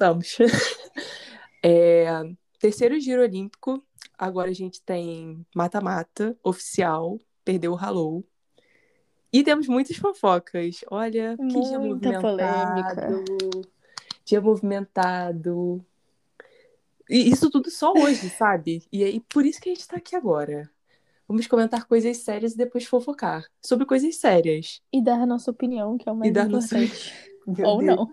Voltamos. É, terceiro giro olímpico. Agora a gente tem mata-mata oficial. Perdeu o Hallow. E temos muitas fofocas. Olha, que dia Muita movimentado. Dia movimentado. E isso tudo só hoje, sabe? E aí, por isso que a gente tá aqui agora. Vamos comentar coisas sérias e depois fofocar sobre coisas sérias. E dar a nossa opinião, que é o mais E nossa- importante. Meu Ou Deus. não.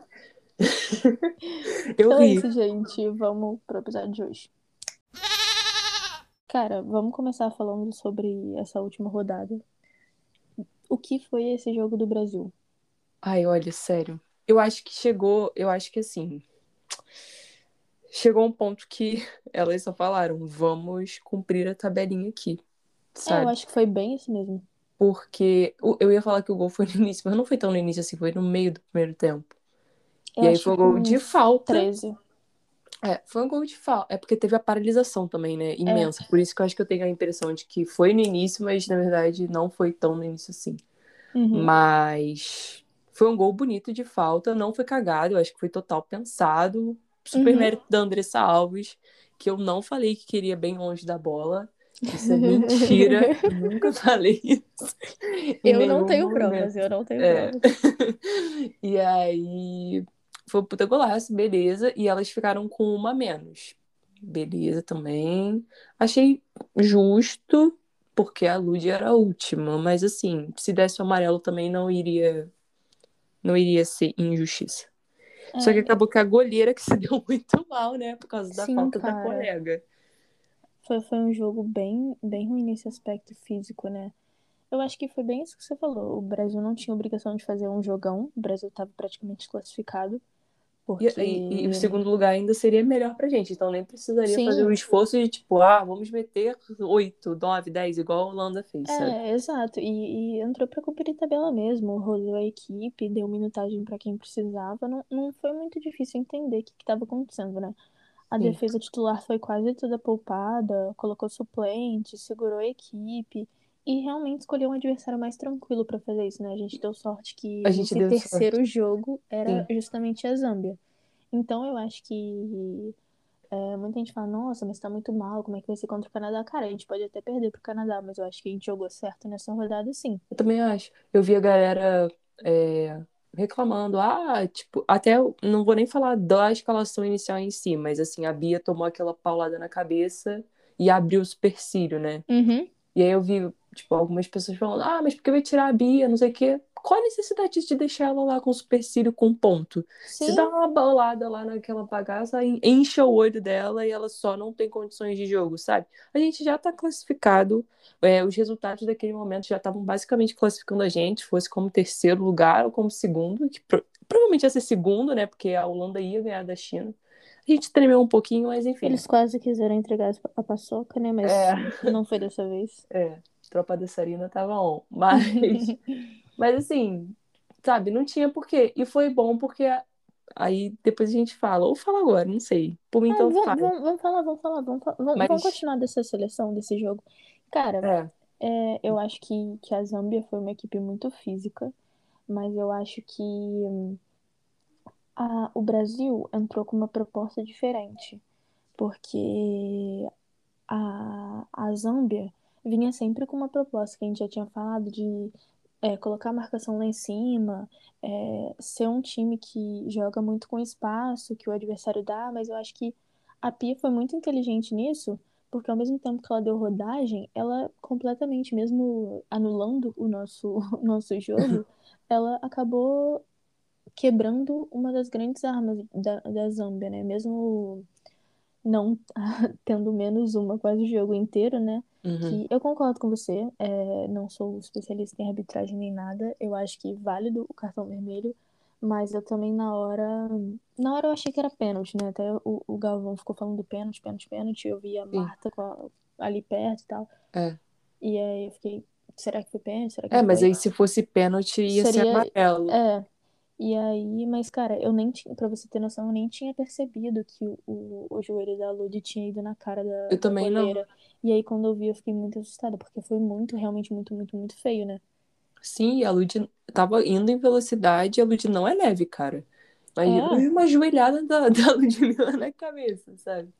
Eu Então é ri. isso, gente. Vamos pro episódio de hoje. Cara, vamos começar falando sobre essa última rodada. O que foi esse jogo do Brasil? Ai, olha, sério. Eu acho que chegou, eu acho que assim, chegou um ponto que elas só falaram, vamos cumprir a tabelinha aqui, É, eu sabe? acho que foi bem isso mesmo. Porque eu ia falar que o gol foi no início, mas não foi tão no início assim, foi no meio do primeiro tempo. Eu E aí foi um gol de falta. 13. É, foi um gol de falta. É porque teve a paralisação também, né? Imensa. Por isso que eu acho que eu tenho a impressão de que foi no início, mas na verdade não foi tão no início assim. Uhum. Mas foi um gol bonito de falta, não foi cagado, eu acho que foi total pensado. Super Uhum. mérito da Andressa Alves, que eu não falei que queria bem longe da bola. Isso é mentira, eu nunca falei isso. Eu não tenho momento. provas, eu não tenho É. provas. E aí foi um puta golaço, beleza. E elas ficaram com uma menos. Beleza também. Achei justo, porque a Lud era a última. Mas assim, se desse o amarelo também não iria. Não iria ser injustiça. Só que É, acabou que a goleira que se deu muito mal, né? Por causa da Sim, falta da cara. colega. Foi, foi um jogo bem, bem ruim nesse aspecto físico, né? Eu acho que foi bem isso que você falou. O Brasil não tinha obrigação de fazer um jogão. O Brasil estava praticamente classificado. Porque... E, e- o segundo lugar ainda seria melhor pra gente. Então nem precisaria Sim. fazer o esforço de tipo, ah, vamos meter 8, 9, 10, igual a Holanda fez, sabe? É, exato. E, e entrou pra cumprir tabela mesmo. Rodou a equipe, deu minutagem pra quem precisava. Não, não foi muito difícil entender o que estava acontecendo, né? A Sim. defesa titular foi quase toda poupada, colocou suplente, segurou a equipe e realmente escolheu um adversário mais tranquilo pra fazer isso, né? A gente deu sorte que A gente esse terceiro jogo era justamente a Zâmbia. Então eu acho que é, muita gente fala, nossa, mas tá muito mal, como é que vai ser contra o Canadá? Cara, a gente pode até perder pro Canadá, mas eu acho que a gente jogou certo nessa rodada, sim. Eu também acho. Eu vi a galera é, reclamando, ah, tipo, até não vou nem falar da escalação inicial em si, mas assim, a Bia tomou aquela paulada na cabeça e abriu o supercílio, né? Uhum. E aí eu vi, tipo, algumas pessoas falando, ah, mas por que vai tirar a Bia, não sei o quê. Qual a necessidade de deixar ela lá com o supercílio com ponto? Sim, Se dá uma bolada lá naquela bagaça, en- enche o olho dela e ela só não tem condições de jogo, sabe? A gente já tá classificado, é, os resultados daquele momento já estavam basicamente classificando a gente, fosse como terceiro lugar ou como segundo, que pro- provavelmente ia ser segundo, né? Porque a Holanda ia ganhar da China. A gente tremeu um pouquinho, mas enfim. eles quase quiseram entregar a paçoca, né? Mas É. não foi dessa vez. É, tropa da Sarina tava on. Mas, mas assim, sabe, não tinha porquê. E foi bom porque aí depois a gente fala. Ou fala agora, não sei. Por mim, Ah, então vamos, fala. vamos, vamos falar, vamos falar, vamos, vamos, Mas- vamos continuar dessa seleção, desse jogo. Cara, É, é, eu acho que, que a Zâmbia foi uma equipe muito física, mas eu acho que hum, a, o Brasil entrou com uma proposta diferente, porque a, a Zâmbia vinha sempre com uma proposta que a gente já tinha falado de é, colocar a marcação lá em cima, é, ser um time que joga muito com espaço, que o adversário dá, mas eu acho que a Pia foi muito inteligente nisso, porque ao mesmo tempo que ela deu rodagem, ela completamente, mesmo anulando o nosso, o nosso jogo, ela acabou quebrando uma das grandes armas da, da Zâmbia, né? Mesmo não tendo menos uma quase o jogo inteiro, né? Uhum. Que eu concordo com você, é, não sou especialista em arbitragem nem nada, eu acho que válido o cartão vermelho, Mas eu também na hora. Na hora eu achei que era pênalti, né? Até o, o Galvão ficou falando pênalti, pênalti, pênalti. Eu vi a. Marta a- ali perto e tal. É. E aí eu fiquei, será que foi pênalti? Será que É, mas foi? aí se fosse pênalti ia ser Seria- amarelo. É. E aí, mas cara, eu nem tinha, pra você ter noção, eu nem tinha percebido que o, o, o joelho da Lud tinha ido na cara da, Eu da também não. goleira. E aí quando eu vi, eu fiquei muito assustada, porque foi muito, realmente muito, muito, muito feio, né? Sim, a Lud tava indo em velocidade e a Lud não é leve, cara. Imagina É. uma joelhada da, da Ludmilla na cabeça, sabe?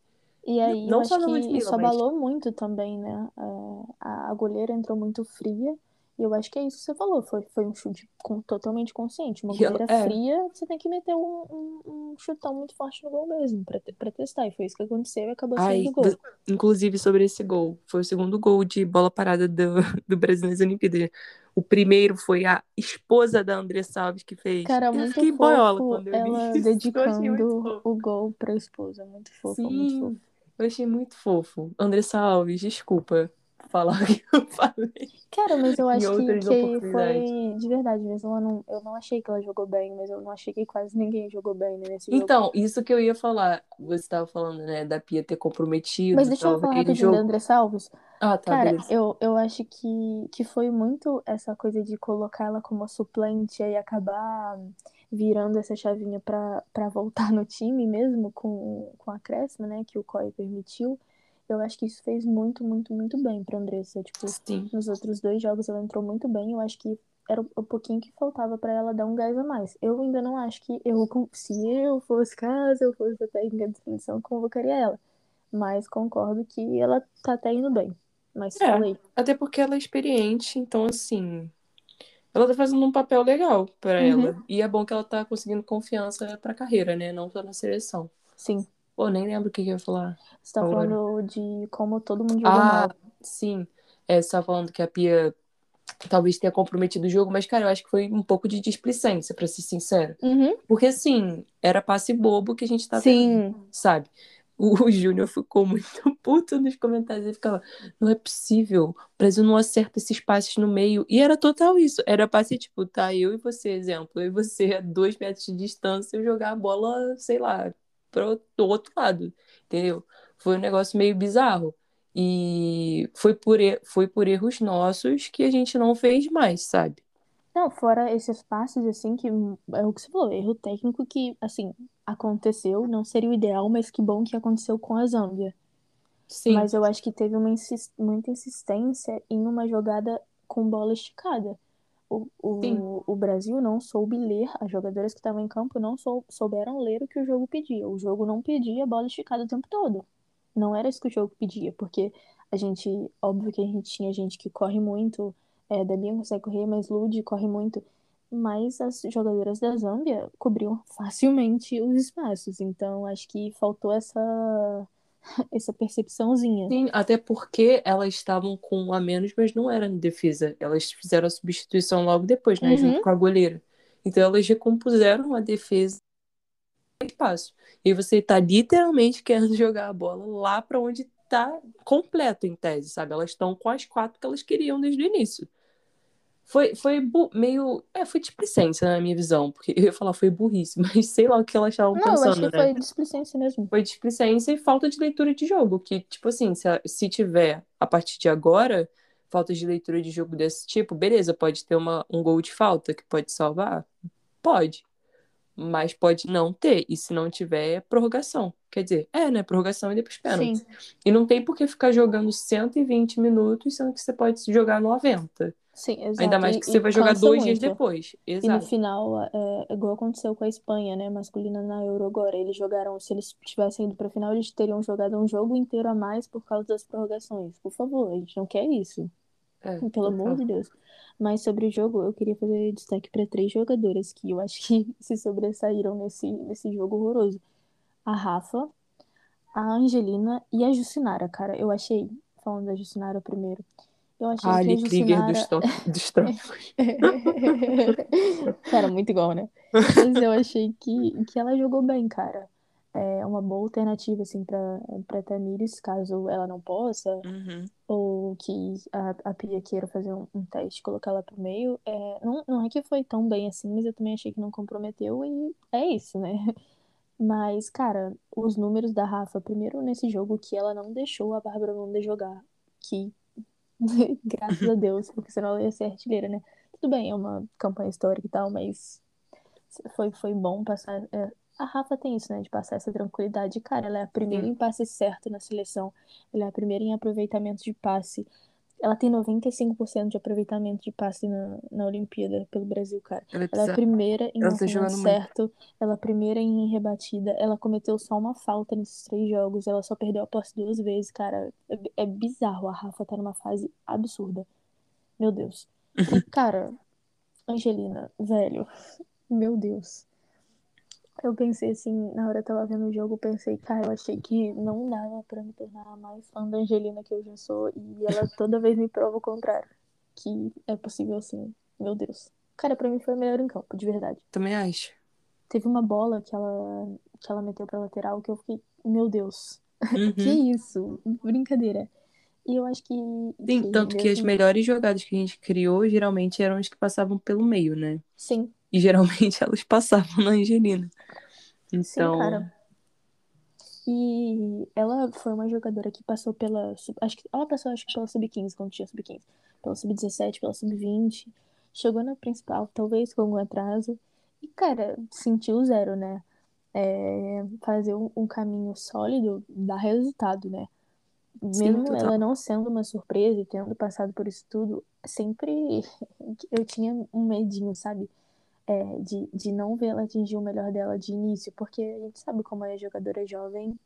E aí Não eu só que Ludmilla, isso mas- abalou muito também, né? É, a, a goleira entrou muito fria. E eu acho que é isso que você falou. Foi, foi um chute com- totalmente consciente. Uma goleira é. fria, você tem que meter um, um, um chutão muito forte no gol mesmo, pra, pra testar. E foi isso que aconteceu e acabou Ai, saindo o gol. inclusive sobre esse gol. Foi o segundo gol de bola parada do, do Brasil nas Olimpíadas. O primeiro foi a esposa da Andressa Alves que fez. Cara, Eu muito fiquei boiola fofo quando eu ela. Eu dedicando fofo. o gol pra esposa. Muito fofo, muito fofo. Sim, eu achei muito fofo. Andressa Alves, desculpa falar o que eu falei. Cara, mas eu acho que, que foi de verdade mesmo. Eu não, eu não achei que ela jogou bem, mas eu não achei que quase ninguém jogou bem né, nesse jogo. Então, isso que eu ia falar. Você estava falando, né, da Pia ter comprometido Mas deixa eu falar rapidinho da jogo. Andressa Alves. Ah, tá, Cara, beleza. eu, eu acho que, que foi muito essa coisa de colocar ela como suplente e acabar virando essa chavinha pra, pra voltar no time mesmo com, com a acréscimo, né? Que o COI permitiu. Eu acho que isso fez muito, muito, muito bem pra Andressa. Tipo, Sim. nos outros dois jogos ela entrou muito bem. Eu acho que era o pouquinho que faltava pra ela dar um gás a mais. Eu ainda não acho que eu, se eu fosse caso eu fosse a técnica de seleção, convocaria ela. Mas concordo que ela tá até indo bem. Mas É. falei. Até porque ela é experiente, então assim, ela tá fazendo um papel legal pra Uhum. ela. E é bom que ela tá conseguindo confiança pra carreira, né? Não só na seleção. Sim. Pô, nem lembro o que que eu ia falar. Você tá Agora. falando de como todo mundo jogou Ah, mal. sim. É, você tava falando que a Pia talvez tenha comprometido o jogo, mas, cara, eu acho que foi um pouco de displicência, pra ser sincera. Uhum. Porque, assim, era passe bobo que a gente tá vendo, Sim. sabe? O, o Júnior ficou muito puto nos comentários. Ele ficava, não é possível, o Brasil não acerta esses passes no meio. E era total isso. Era passe, tipo, tá, eu e você, exemplo. Eu e você a dois metros de distância, eu jogar a bola, sei lá, pro outro lado, entendeu? Foi um negócio meio bizarro. E foi por, foi por erros nossos que a gente não fez mais, sabe? Não, fora esses passes, assim, que é o que você falou, erro técnico que, assim, aconteceu, não seria o ideal, mas que bom que aconteceu com a Zâmbia. Sim. Mas eu acho que teve uma insis- muita insistência em uma jogada com bola esticada. O, o, o Brasil não soube ler, as jogadoras que estavam em campo não sou, souberam ler o que o jogo pedia. O jogo não pedia bola esticada o tempo todo. Não era isso que o jogo pedia, porque a gente, óbvio que a gente tinha gente que corre muito, é, Debinha consegue correr, mas Lud corre muito. Mas as jogadoras da Zâmbia cobriam facilmente os espaços. Então acho que faltou essa, essa percepçãozinha. Sim, até porque elas estavam com um a menos, mas não era em defesa. Elas fizeram a substituição logo depois, né? Uhum. Junto com a goleira. Então elas recompuseram a defesa espaço. E você tá literalmente querendo jogar a bola lá pra onde tá completo em tese, sabe? Elas estão com as quatro que elas queriam desde o início. Foi, foi meio. É, foi displicência na minha visão, porque eu ia falar foi burrice, mas sei lá o que elas estavam Não, eu pensando, acho que né? foi displicência mesmo. foi displicência e falta de leitura de jogo. Que, tipo assim, se, se tiver a partir de agora falta de leitura de jogo desse tipo, beleza, pode ter uma, um gol de falta que pode salvar? Pode. Mas pode não ter. E se não tiver, é prorrogação. Quer dizer, é, né? Prorrogação e depois pênalti. Sim, E não tem por que ficar jogando 120 minutos, sendo que você pode jogar 90. sim, exato. Ainda mais E- que você e vai jogar dois dias muito. depois. E no Exato. final, é, igual aconteceu com a Espanha, né? Masculina na Euro agora. Eles jogaram, se eles tivessem ido pra final, eles teriam jogado um jogo inteiro a mais por causa das prorrogações. Por favor, a gente não quer isso. É, Pelo amor de Deus. Mas sobre o jogo, eu queria fazer destaque para três jogadoras que eu acho que se sobressaíram nesse, nesse jogo horroroso. A Rafa, a Angelina e a Jucinara, cara. Eu achei, falando da Jucinara primeiro, eu achei A que a Ali Jucinara... dos, dos trópicos. Cara, muito igual, né? Mas eu achei que, que ela jogou bem, cara. É uma boa alternativa, assim, pra, pra Tamires, caso ela não possa, Uhum. ou que a, a Pia queira fazer um, um teste, colocar ela pro meio. É, não, não é que foi tão bem assim, mas eu também achei que não comprometeu, e é isso, né? Mas, cara, os números da Rafa, primeiro nesse jogo que ela não deixou a Bárbara Nunda jogar, que graças a Deus, porque senão ela ia ser artilheira, né? Tudo bem, é uma campanha histórica e tal, mas foi, foi bom passar. A Rafa tem isso, né? De passar essa tranquilidade. Cara, ela é a primeira Sim. em passe certo na seleção. Ela é a primeira em aproveitamento de passe. Ela tem 95% de aproveitamento de passe na, na Olimpíada pelo Brasil, cara. Ela é Ela é a primeira em Ela tá lançamento jogando muito. certo. Ela é a primeira em rebatida. Ela cometeu só uma falta nesses três jogos. Ela só perdeu a posse duas vezes, cara. É, é bizarro. A Rafa tá numa fase absurda. Meu Deus. Cara, Angelina, velho, meu Deus. Eu pensei assim, na hora que eu tava vendo o jogo, eu pensei, cara, eu achei que não dava pra me tornar mais fã da Angelina que eu já sou. E ela toda vez me prova o contrário. Que é possível sim. Meu Deus. Cara, pra mim foi a melhor em campo, de verdade. Também acho. Teve uma bola que ela, que ela meteu pra lateral que eu fiquei, meu Deus. Que Uhum. isso? Brincadeira. E eu acho que. Sim, que tanto que as melhores jogadas que a gente criou geralmente eram as que passavam pelo meio, né? Sim, E geralmente elas passavam na Angelina. Sim, Então, cara. E ela foi uma jogadora que passou pela. Acho que ela passou acho que pela sub-15, quando tinha sub-15. Pela sub-17, pela sub-20. Chegou na principal, talvez com algum atraso. E, cara, sentiu zero, né? É, fazer um, um caminho sólido dá resultado, né? Sim, Mesmo total. ela não sendo uma surpresa e tendo passado por isso tudo, sempre eu tinha um medinho, sabe? É, de, de não ver ela atingir o melhor dela de início, porque a gente sabe como é jogadora jovem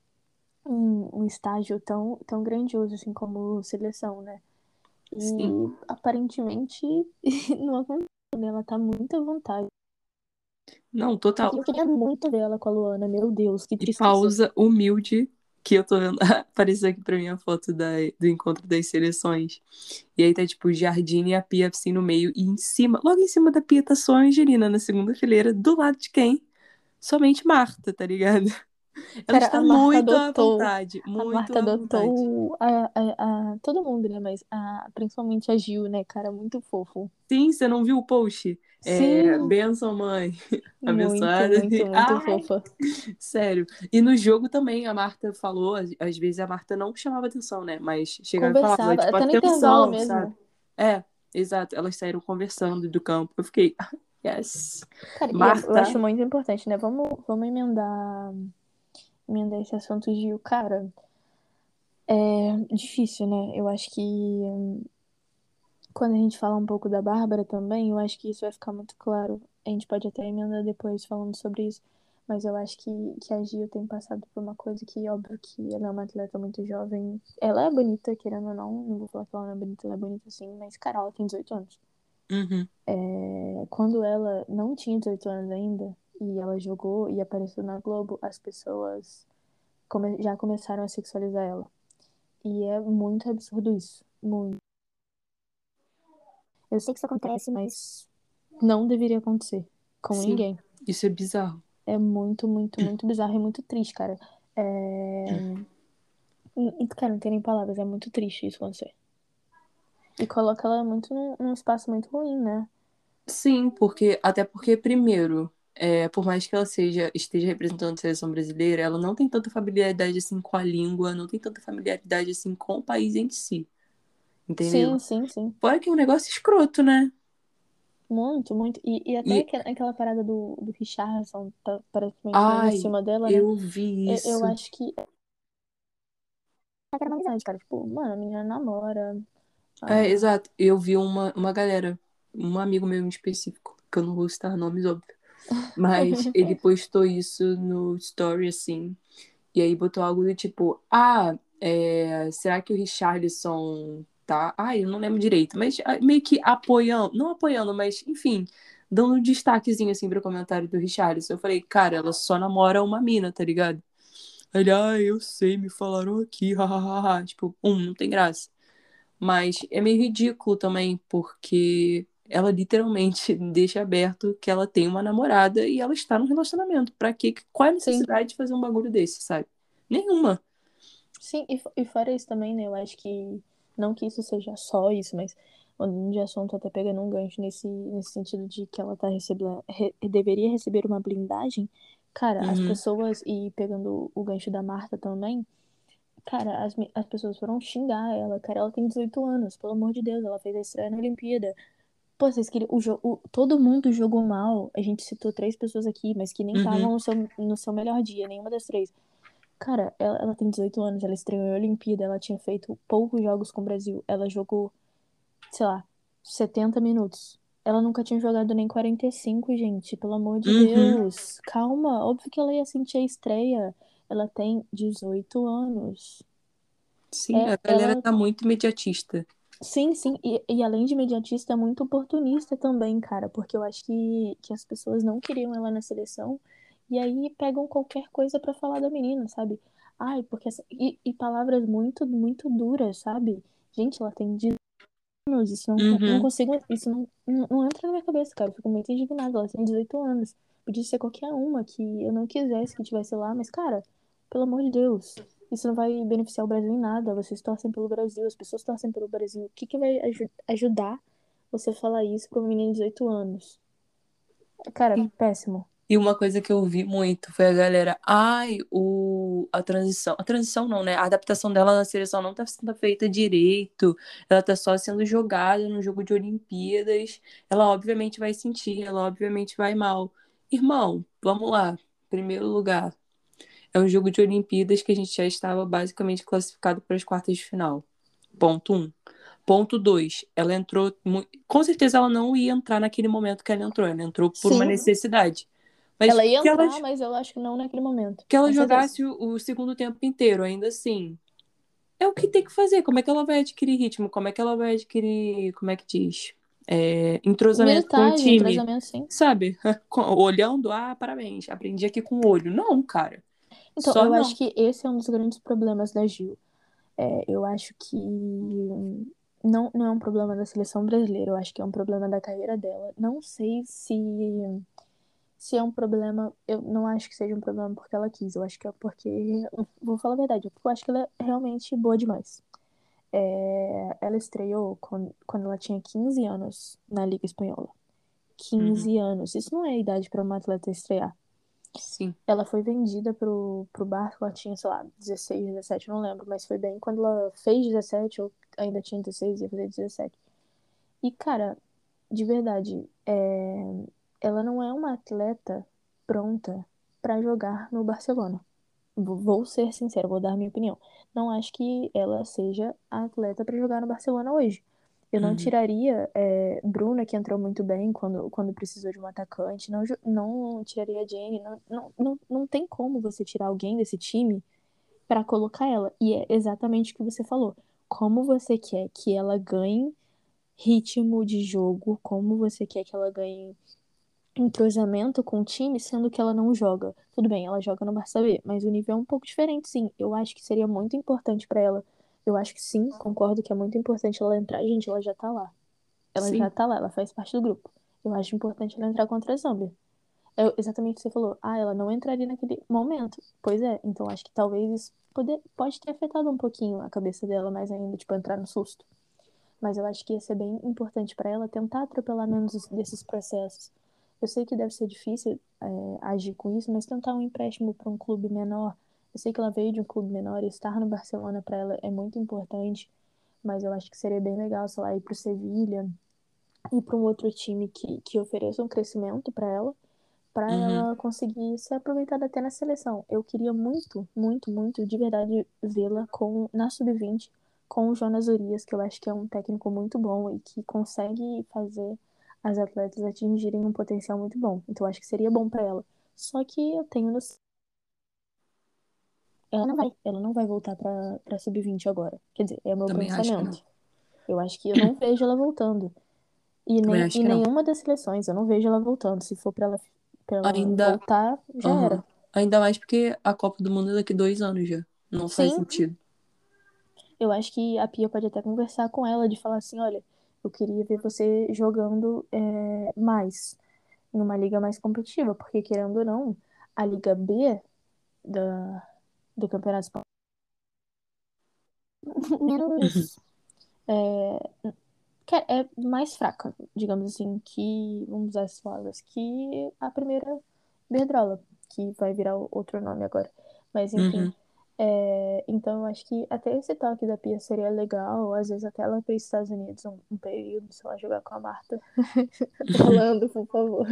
em um estágio tão, tão grandioso assim como seleção, né? E Sim. aparentemente não aconteceu, né? Ela tá muito à vontade. não, total. E eu queria muito ver ela com a Luana, meu Deus, que E tristeza. pausa humilde, que eu tô vendo. Apareceu aqui pra mim a foto da, do encontro das seleções. E aí tá tipo Jardine e a Pia assim no meio. E em cima, logo em cima da Pia tá só a Angelina na segunda fileira. Do lado de quem? Somente Marta, tá ligado? Ela Cara, está a Marta muito à adotou- vontade. A Muito Marta à vontade. adotou a, a, a- todo mundo, né? Mas a, principalmente a Gil, né, cara? Muito fofo. Sim, você não viu o post? É, Sim, benção, mãe. muito, abençoada. muito, muito Ai. fofa. Sério. E no jogo também, a Marta falou, às, vezes a Marta não chamava atenção, né? Mas chegava e falava, tipo, até atenção, mesmo. sabe? É, exato. Elas saíram conversando do campo. Eu fiquei, yes. Cara, Marta. eu acho muito importante, né? Vamos, vamos emendar, emendar esse assunto, Gil. Cara, é difícil, né? Eu acho que hum, quando a gente fala um pouco da Bárbara também, eu acho que isso vai ficar muito claro. A gente pode até emendar depois falando sobre isso. Mas eu acho que, que a Gil tem passado por uma coisa que, óbvio, que ela é uma atleta muito jovem. Ela é bonita, querendo ou não. Não vou falar que ela não é bonita, ela é bonita sim. Mas, cara, ela tem 18 anos. Uhum. É, quando ela não tinha 18 anos ainda e ela jogou e apareceu na Globo, as pessoas come- já começaram a sexualizar ela. E é muito absurdo isso. Muito. Eu sei que isso acontece, mas não deveria acontecer com Sim. ninguém. Isso é bizarro. É muito, muito, muito bizarro e muito triste, cara. É... Cara, não tem nem palavras, é muito triste isso acontecer. E coloca ela muito num, num espaço muito ruim, né? Sim, porque até porque, primeiro, é, por mais que ela seja, esteja representando a seleção brasileira, ela não tem tanta familiaridade assim com a língua, não tem tanta familiaridade assim com o país em si. Entendeu? Sim, sim, sim. Fora que é um negócio escroto, né? Muito, muito. E, e até E- aquela, aquela parada do, do Richardson, tá, praticamente Ai, em cima dela, né? Eu vi Eu, isso. eu acho que. Cara. Tipo, mano, a menina namora. É, Ah, exato. Eu vi uma, uma galera, um amigo meu em específico, que eu não vou citar nomes, óbvio. Mas ele postou isso no story, assim. E aí botou algo do tipo, ah, é, será que o Richarlison tá? Ai, eu não lembro direito, mas ah, meio que apoiando, não apoiando, mas enfim, dando um destaquezinho assim pro comentário do Richarlison. Eu falei, cara, ela só namora uma mina, tá ligado? Ele, ah, eu sei, me falaram aqui, hahaha. Tipo, um, não tem graça. Mas é meio ridículo também, porque ela literalmente deixa aberto que ela tem uma namorada e ela está num relacionamento. Pra quê? Qual é a necessidade Sim. de fazer um bagulho desse, sabe? Nenhuma. Sim, e, e fora isso também, né? Eu acho que. Não que isso seja só isso, mas de assunto até pegando um gancho nesse, nesse sentido de que ela tá recebendo. Re, deveria receber uma blindagem. Cara, uhum. as pessoas. E pegando o gancho da Marta também. Cara, as, as pessoas foram xingar ela. Cara, ela tem 18 anos, pelo amor de Deus. Ela fez a estreia na Olimpíada. Pô, vocês queriam. O, o, todo mundo jogou mal. A gente citou três pessoas aqui, mas que nem estavam uhum. no, seu, no seu melhor dia, nenhuma das três. Cara, ela, ela tem 18 anos, ela estreou em Olimpíada, ela tinha feito poucos jogos com o Brasil. Ela jogou, sei lá, 70 minutos. Ela nunca tinha jogado nem 45, gente. Pelo amor de uhum. Deus. Calma. Óbvio que ela ia sentir a estreia. Ela tem 18 anos. Sim, é, a galera ela... tá muito imediatista. Sim, sim. E, e além de imediatista, é muito oportunista também, cara. Porque eu acho que, que as pessoas não queriam ela na seleção. E aí pegam qualquer coisa para falar da menina, sabe? Ai, porque essa... e, e, palavras muito, muito duras, sabe? Gente, ela tem 18 anos, isso não, uhum. não consigo, isso não, não, não, entra na minha cabeça, cara. Eu fico muito indignada. Ela tem 18 anos. Podia ser qualquer uma que eu não quisesse que tivesse lá, mas, cara, pelo amor de Deus, isso não vai beneficiar o Brasil em nada. Vocês torcem pelo Brasil, as pessoas torcem pelo Brasil. O que, que vai aj ajudar você falar isso pra um menino de 18 anos? Cara, péssimo. E uma coisa que eu ouvi muito foi a galera, ai, o, a transição, a transição não, né? A adaptação dela na seleção não tá sendo feita direito, ela tá só sendo jogada no jogo de Olimpíadas, ela obviamente vai sentir, ela obviamente vai mal. Irmão, vamos lá, primeiro lugar, é um jogo de Olimpíadas que a gente já estava basicamente classificado para as quartas de final. Ponto um. Ponto dois, ela entrou. Com certeza ela não ia entrar naquele momento que ela entrou. Ela entrou por Sim. uma necessidade. Mas ela ia entrar, ela, mas eu acho que não naquele momento. Que ela jogasse o, o, segundo tempo inteiro, ainda assim. É o que tem que fazer. Como é que ela vai adquirir ritmo? Como é que ela vai adquirir, como é que diz? É, entrosamento com o time. Entrosamento, sim. Sabe? Olhando, ah, parabéns, aprendi aqui com o olho. Não, cara. Então, Só eu não. acho que esse é um dos grandes problemas da Gil. É, eu acho que não, não é um problema da seleção brasileira, eu acho que é um problema da carreira dela. Não sei se se é um problema, eu não acho que seja um problema porque ela quis, eu acho que é porque, vou falar a verdade, eu acho que ela é realmente boa demais. É, ela estreou quando, quando ela tinha 15 anos na Liga Espanhola. 15 uhum. anos. Isso não é idade para uma atleta estrear. Sim. Ela foi vendida pro, pro Barça, ela tinha, sei lá, 16, 17, não lembro, mas foi bem quando ela fez 17, ou ainda tinha 16, ia fazer 17. E, cara, de verdade, é, ela não é uma atleta pronta para jogar no Barcelona. Vou ser sincero, vou dar minha opinião. Não acho que ela seja a atleta para jogar no Barcelona hoje. Eu não uhum. tiraria é, Bruna, que entrou muito bem quando, quando precisou de um atacante. Não, não tiraria a Jenny. Não, não, não, não tem como você tirar alguém desse time para colocar ela. E é exatamente o que você falou. Como você quer que ela ganhe ritmo de jogo, como você quer que ela ganhe entrosamento com o time, sendo que ela não joga. Tudo bem, ela joga no Barça B, mas o nível é um pouco diferente, sim. Eu acho que seria muito importante para ela. Eu acho que sim, concordo que é muito importante ela entrar. Gente, ela já tá lá. Ela sim. já tá lá, ela faz parte do grupo. Eu acho importante ela entrar contra a Zambia. É exatamente o que você falou. Ah, ela não entraria naquele momento. Pois é, então acho que talvez isso pode, pode ter afetado um pouquinho a cabeça dela mais ainda, tipo, entrar no susto. Mas eu acho que ia ser bem importante para ela tentar atropelar menos desses processos eu sei que deve ser difícil é, agir com isso, mas tentar um empréstimo para um clube menor. Eu sei que ela veio de um clube menor e estar no Barcelona para ela é muito importante, mas eu acho que seria bem legal, sei lá, ir para o Sevilha, ir para um outro time que, que ofereça um crescimento para ela, para uhum. ela conseguir ser aproveitada até na seleção. Eu queria muito, muito, muito, de verdade, vê-la com na sub-20 com o Jonas Urias, que eu acho que é um técnico muito bom e que consegue fazer as atletas atingirem um potencial muito bom. Então acho que seria bom para ela. Só que eu tenho noção. Ela não vai, ela não vai voltar pra, pra sub-20 agora. Quer dizer, é o meu Também pensamento. Acho eu acho que eu não vejo ela voltando. E nem em nenhuma das seleções, eu não vejo ela voltando. Se for pra ela, pra ela Ainda... voltar, já uhum. era. Ainda mais porque a Copa do Mundo é daqui dois anos já. Não Sim. faz sentido. Eu acho que a Pia pode até conversar com ela de falar assim, olha, Eu queria ver você jogando é, mais, em uma liga mais competitiva, porque querendo ou não, a Liga B da, do Campeonato Espanhol. Menos. É, é mais fraca, digamos assim, que, vamos usar essas palavras, que a primeira Berdrola, que vai virar outro nome agora. Mas enfim. Uhum. É, então eu acho que até esse toque da Pia seria legal, às vezes até ela para os Estados Unidos um, um período, sei lá, jogar com a Marta. Rolando, por favor.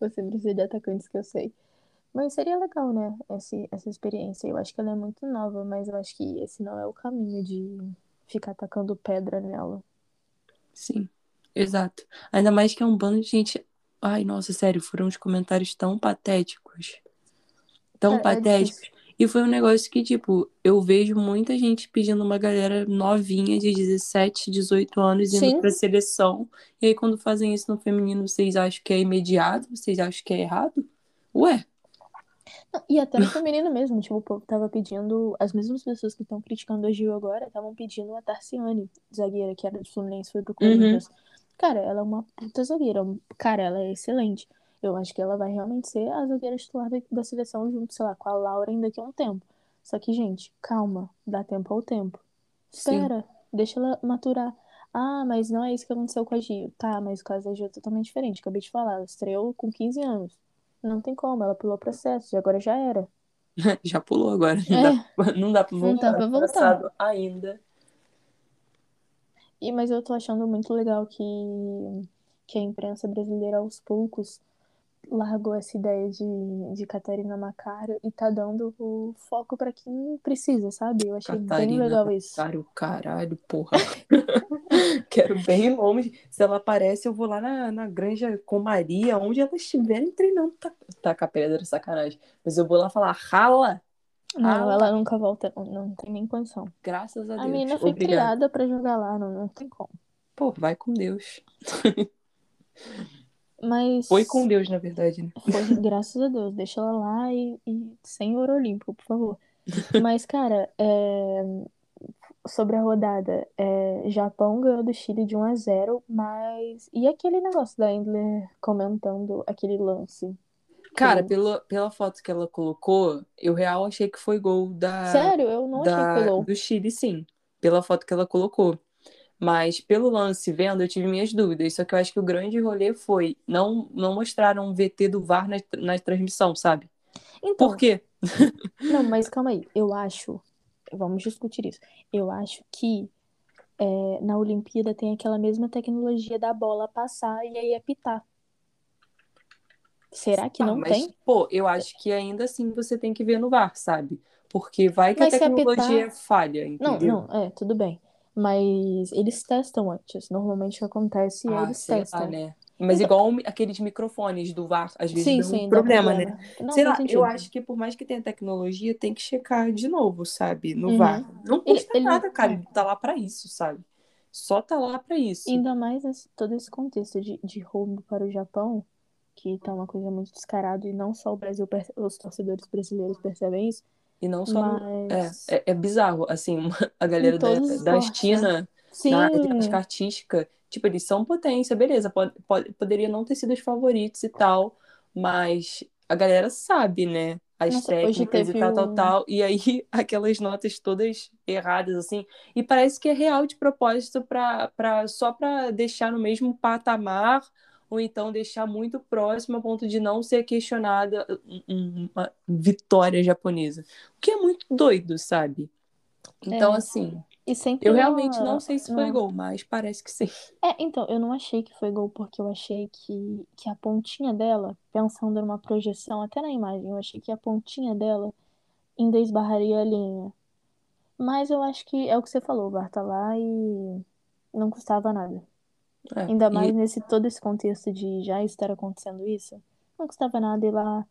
Você precisa de atacantes que eu sei. Mas seria legal, né? Esse, essa experiência. Eu acho que ela é muito nova, mas eu acho que esse não é o caminho de ficar atacando pedra nela. Sim, exato. Ainda mais que é um bando de gente. Ai, nossa, sério, foram uns comentários tão patéticos. Tão É, é patéticos. difícil. E foi um negócio que, tipo, eu vejo muita gente pedindo uma galera novinha de 17, 18 anos indo Sim. pra seleção. E aí, quando fazem isso no feminino, vocês acham que é imediato? Vocês acham que é errado? Ué, E até no feminino mesmo, tipo, o povo tava pedindo. As mesmas pessoas que estão criticando a Gil agora estavam pedindo a Tarciane, zagueira, que era do Fluminense, foi pro Corinthians. Cara, ela é uma puta zagueira. Cara, ela é excelente. Eu acho que ela vai realmente ser a zagueira titular da, da seleção junto, sei lá, com a Lauren daqui a um tempo. Só que, gente, calma, dá tempo ao tempo. Espera, deixa ela maturar. Ah, mas não é isso que aconteceu com a Gil. Tá, mas o caso da Gil é totalmente diferente. Acabei de falar, ela estreou com 15 anos. Não tem como, ela pulou o processo, e agora já era. já pulou agora. Não, É. dá, não dá pra Não voltar dá pra no voltar. ainda. E, mas eu tô achando muito legal que, que a imprensa brasileira, aos poucos, largou essa ideia de, de Catarina Macaro e tá dando o foco pra quem precisa, sabe? Eu achei bem Catarina legal isso. Macaro, caralho, porra. Quero bem longe. Se ela aparece, eu vou lá na, na granja com Maria, onde elas estiverem treinando. Tá, tá com a pedra, sacanagem. Mas eu vou lá falar, rala, Não, Ah, ela nunca volta, não, não tem nem condição. graças a A Deus. menina foi Obrigada. criada pra jogar lá, não, não tem como. Pô, vai com Deus. Mas Foi com Deus, na verdade, né? Foi, graças a Deus, deixa ela lá e, e sem ouro olímpico, por favor. Mas, cara, é, sobre a rodada, é, Japão ganhou do Chile de 1 a 0, mas e aquele negócio da Endler comentando aquele lance? Cara, pela, pela foto que ela colocou, eu real achei que foi gol da, Sério, eu não achei que da, foi gol. do Chile, sim. Pela foto que ela colocou. Mas pelo lance vendo, eu tive minhas dúvidas. Só que eu acho que o grande rolê foi não, não mostraram um VT do VAR na, na transmissão, sabe? Então, Por quê? não, mas calma aí, eu acho, vamos discutir isso. Eu acho que é, na Olimpíada tem aquela mesma tecnologia da bola passar e aí apitar. Será que Ah, não mas, tem? pô, eu acho que ainda assim você tem que ver no VAR, sabe? Porque vai que Mas a se apitar- tecnologia falha, Não, entendeu? não, é, tudo bem. Mas eles testam antes. Normalmente o que acontece é Ah, eles testam. lá, né? Mas Então- igual aqueles microfones do VAR, às vezes Sim, sim, um dá problema, né? problema. Não, Sei lá, sentido. eu acho que por mais que tenha tecnologia, tem que checar de novo, sabe? No Uhum. VAR. Não Ele- custa ele- nada, cara. é. Ele tá lá pra isso, sabe? Só tá lá pra isso. Ainda mais nesse- todo esse contexto de, de roubo para o Japão, que tá uma coisa muito descarada, e não só o Brasil, os torcedores brasileiros percebem isso, E não só. mas. É, é, é bizarro, assim, a galera da, da esportes, China, Sim, na ginástica artística, tipo, eles são potência, beleza, pode, pode, poderia não ter sido os favoritos e tal, mas a galera sabe, né? As Nossa, técnicas e tal, tal, tal. E aí, aquelas notas todas erradas, assim. E parece que é real de propósito pra, pra, só pra deixar no mesmo patamar, ou então deixar muito próximo a ponto de não ser questionada um- um- uma vitória japonesa. O que é muito doido, sabe? Então, É. assim, e sempre eu uma- realmente não sei se foi uma- gol, mas parece que sim. É, então, eu não achei que foi gol, porque eu achei que, que a pontinha dela, pensando numa projeção, até na imagem, eu achei que a pontinha dela ainda esbarraria a linha. Mas eu acho que é o que você falou, o tá lá e não custava nada. É, Ainda e- mais nesse todo esse contexto de já estar acontecendo isso, não custava nada ir lá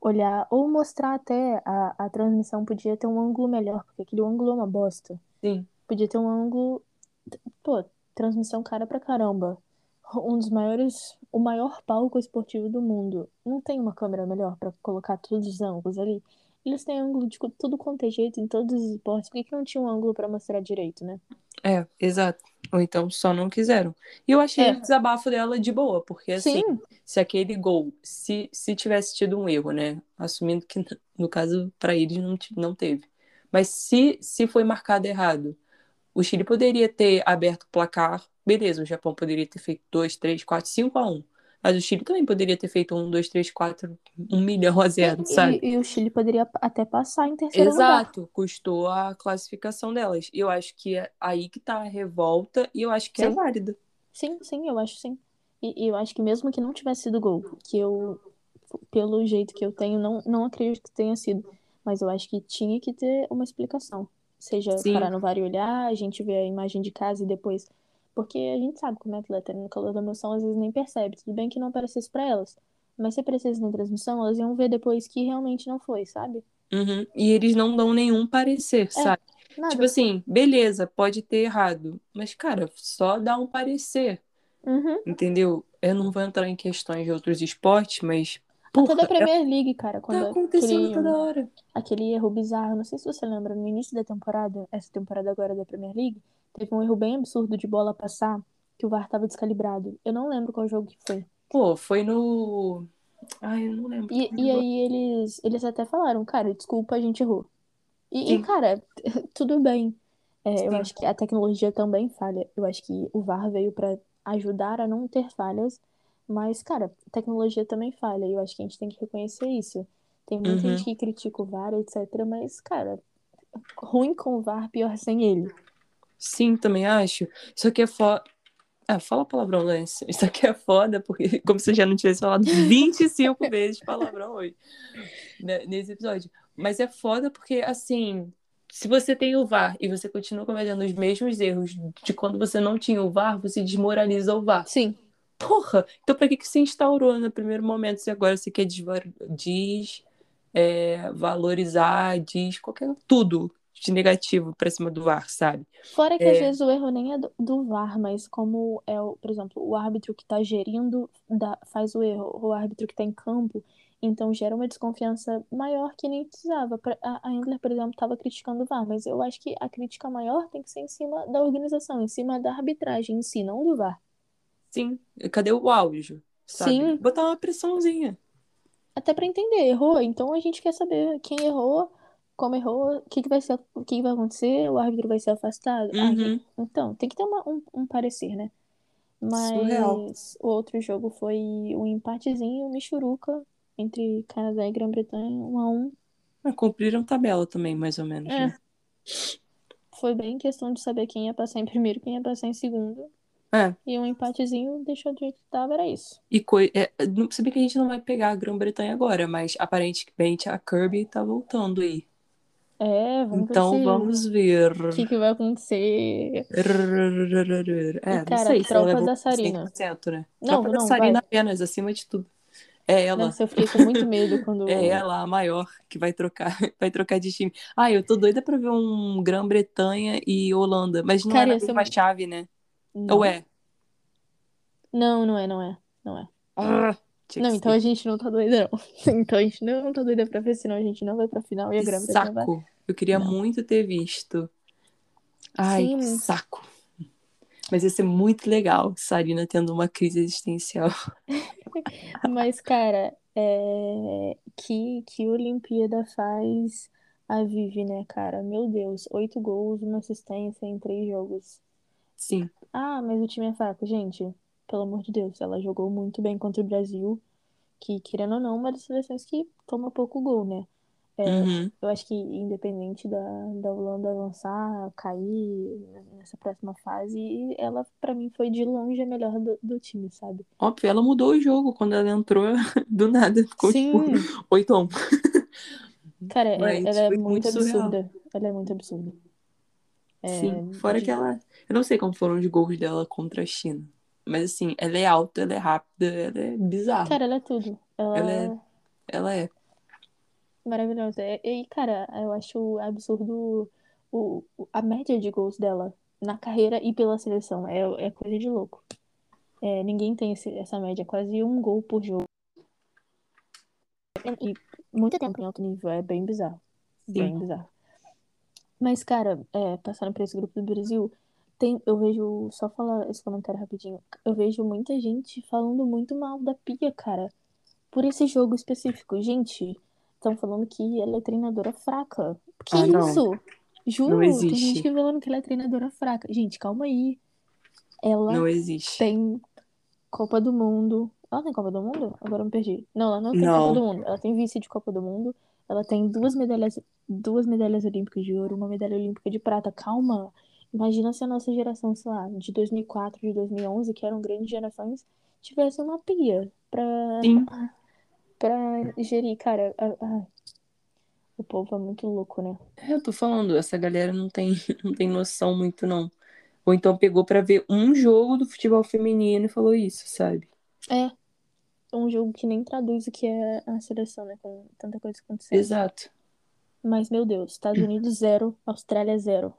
olhar, ou mostrar até a, a transmissão podia ter um ângulo melhor, porque aquele ângulo é uma bosta. Sim. Podia ter um ângulo. Pô, transmissão cara pra caramba. Um dos maiores. O maior palco esportivo do mundo. Não tem uma câmera melhor pra colocar todos os ângulos ali. Eles têm ângulo de tudo quanto é jeito em todos os esportes. Por que, que não tinha um ângulo pra mostrar direito, né? É, exato. Ou então só não quiseram. E eu achei É. o desabafo dela de boa, porque assim, Sim, se aquele gol, se, se tivesse tido um erro, né? Assumindo que no caso para eles não, não teve. Mas se, se foi marcado errado, o Chile poderia ter aberto o placar, beleza, o Japão poderia ter feito 2, 3, 4, 5 a 1. Mas o Chile também poderia ter feito 1, 2, 3, 4, 1 milhão a zero, sabe? e, e o Chile poderia até passar em terceiro lugar. Exato, custou a classificação delas. E eu acho que é aí que tá a revolta e eu acho que é Sim. válida. Sim, sim, eu acho sim. E, e eu acho que mesmo que não tivesse sido gol, que eu, pelo jeito que eu tenho, não, não acredito que tenha sido. Mas eu acho que tinha que ter uma explicação. Seja Sim. parar no VAR e olhar, a gente vê a imagem de casa e depois. Porque a gente sabe como é atleta, no calor da emoção, às vezes nem percebe. Tudo bem que não aparecesse pra elas. Mas se aparecesse na transmissão, elas iam ver depois que realmente não foi, sabe? Uhum. E eles não dão nenhum parecer, sabe? Nada. Tipo assim, beleza, pode ter errado. Mas, cara, só dá um parecer, Uhum. entendeu? Eu não vou entrar em questões de outros esportes, mas. Até Porra, da Premier League, cara, tá quando acontecendo aquele, toda hora. aquele erro bizarro, não sei se você lembra, no início da temporada, essa temporada agora da Premier League, teve um erro bem absurdo de bola passar, que o VAR tava descalibrado. Eu não lembro qual jogo que foi. Pô, foi no. Ai, eu não lembro. E, e aí eles, eles até falaram, cara, desculpa, a gente errou. E, e, cara, tudo bem. É, eu acho que a tecnologia também falha. Eu acho que o VAR veio pra ajudar a não ter falhas, mas, cara, a tecnologia também falha. E eu acho que a gente tem que reconhecer isso. Tem muita Uhum. gente que critica o VAR, etc. Mas, cara, ruim com o VAR, pior sem ele. Sim, também acho. Isso aqui é foda. Ah, fala palavrão, Lance. Isso aqui é foda, porque como se eu já não tivesse falado 25 vezes palavrão hoje, né, nesse episódio. Mas é foda porque, assim, se você tem o VAR e você continua cometendo os mesmos erros de quando você não tinha o VAR, você desmoraliza o VAR. Sim, Porra! Então pra que que se instaurou no primeiro momento se agora você quer desva- des, é, valorizar, diz qualquer tudo de negativo pra cima do VAR, sabe? Fora que É. às vezes o erro nem é do, do VAR, mas como é, o, por exemplo, o árbitro que tá gerindo dá- faz o erro, o árbitro que tá em campo, então gera uma desconfiança maior que nem precisava. A a Endler, por exemplo, tava criticando o VAR, mas eu acho que a crítica maior tem que ser em cima da organização, em cima da arbitragem em si, não do VAR. Sim, cadê o áudio? Sabe? Sim. Botar uma pressãozinha. Até pra entender, errou, então a gente quer saber quem errou, como errou, o que que vai ser, o que que vai acontecer, o árbitro vai ser afastado. Ah, Uhum. Então, tem que ter uma- um, um parecer, né? Surreal. Mas o outro jogo foi um empatezinho, Michuruca, entre Canadá e Grã-Bretanha, um a um. Ah, cumpriram tabela também, mais ou menos. É. né? Foi bem questão de saber quem ia passar em primeiro, quem ia passar em segundo. É. E um empatezinho deixou do jeito que tava, era isso. E coi... é, não- se bem que a gente não vai pegar a Grã-Bretanha agora, mas aparentemente a Kirby tá voltando aí. É, vamos Então ver se- vamos ver. o que, que vai acontecer. É, E, não cara, sei se tropa ela levou da Sarina. 100%, né? Não, tropa da não, Sarina vai. apenas, acima de tudo. É ela. Nossa, eu fiquei com muito medo quando. É ela, a maior, que vai trocar, vai trocar de time. Ah, eu tô doida pra ver um Grã-Bretanha e Holanda, mas não Cara, é na ser muito- chave, né? Não. Ou é? Não, não é, não é. Não é. Ah, tinha Não, então ser. a gente não tá doida, não. Então a gente não tá doida pra ver, senão a gente não vai pra final e a vai. saco. Eu queria Não. muito ter visto. Ai, Sim. saco. Mas ia ser muito legal, Sarina tendo uma crise existencial. Mas, cara, é... que, que Olimpíada faz a Vivi, né, cara? Meu Deus, oito gols, uma assistência em três jogos. Sim. Ah, mas o time é fraco, gente. Pelo amor de Deus, ela jogou muito bem contra o Brasil, que, querendo ou não, é uma das seleções que toma pouco gol, né? É, Uhum. Eu acho que independente da, da Holanda avançar, cair nessa próxima fase, ela pra mim foi de longe a melhor do, do time, sabe? Óbvio, ela mudou o jogo quando ela entrou do nada. Ficou Sim, tipo 8 a 1. cara, é- Mas ela é muito muito absurda. Ela é muito absurda. É, Sim, fora que ela. Eu não sei como foram os gols dela contra a China. Mas assim, ela é alta, ela é rápida, ela é bizarra. Cara, ela é tudo. Ela, Ela é- Ela é. maravilhosa. E, cara, eu acho absurdo o, o- a média de gols dela na carreira e pela seleção. É, é coisa de louco. É, ninguém tem esse- essa média, quase um gol por jogo. E muito tempo em alto nível, é bem bizarro. Sim. Bem bizarro. Mas, cara, é, passando por esse grupo do Brasil, tem, eu vejo, só falar esse comentário rapidinho. Eu vejo muita gente falando muito mal da Pia, cara. Por esse jogo específico. Gente, estão falando que ela é treinadora fraca. Que Ah, não. isso? Juro, Não tem existe. gente que falando que ela é treinadora fraca. Gente, calma aí. Ela Não existe. tem Copa do Mundo. Ela tem Copa do Mundo? Agora eu me perdi. Não, ela não tem Não. Copa do Mundo. Ela tem vice de Copa do Mundo. Ela tem duas medalhas, duas medalhas olímpicas de ouro, uma medalha olímpica de prata. Calma. Imagina se a nossa geração, sei lá, de 2004, de 2011, que eram grandes gerações, tivesse uma pia pra, Sim. pra gerir. Cara, a- a- o povo é muito louco, né? É, Eu tô falando, essa galera não tem, não tem noção muito, não. Ou então pegou pra ver um jogo do futebol feminino e falou isso, sabe? É. Um jogo que nem traduz o que é a seleção, né? Com tanta coisa acontecendo. Exato. Mas, meu Deus, Estados Unidos zero, Austrália zero.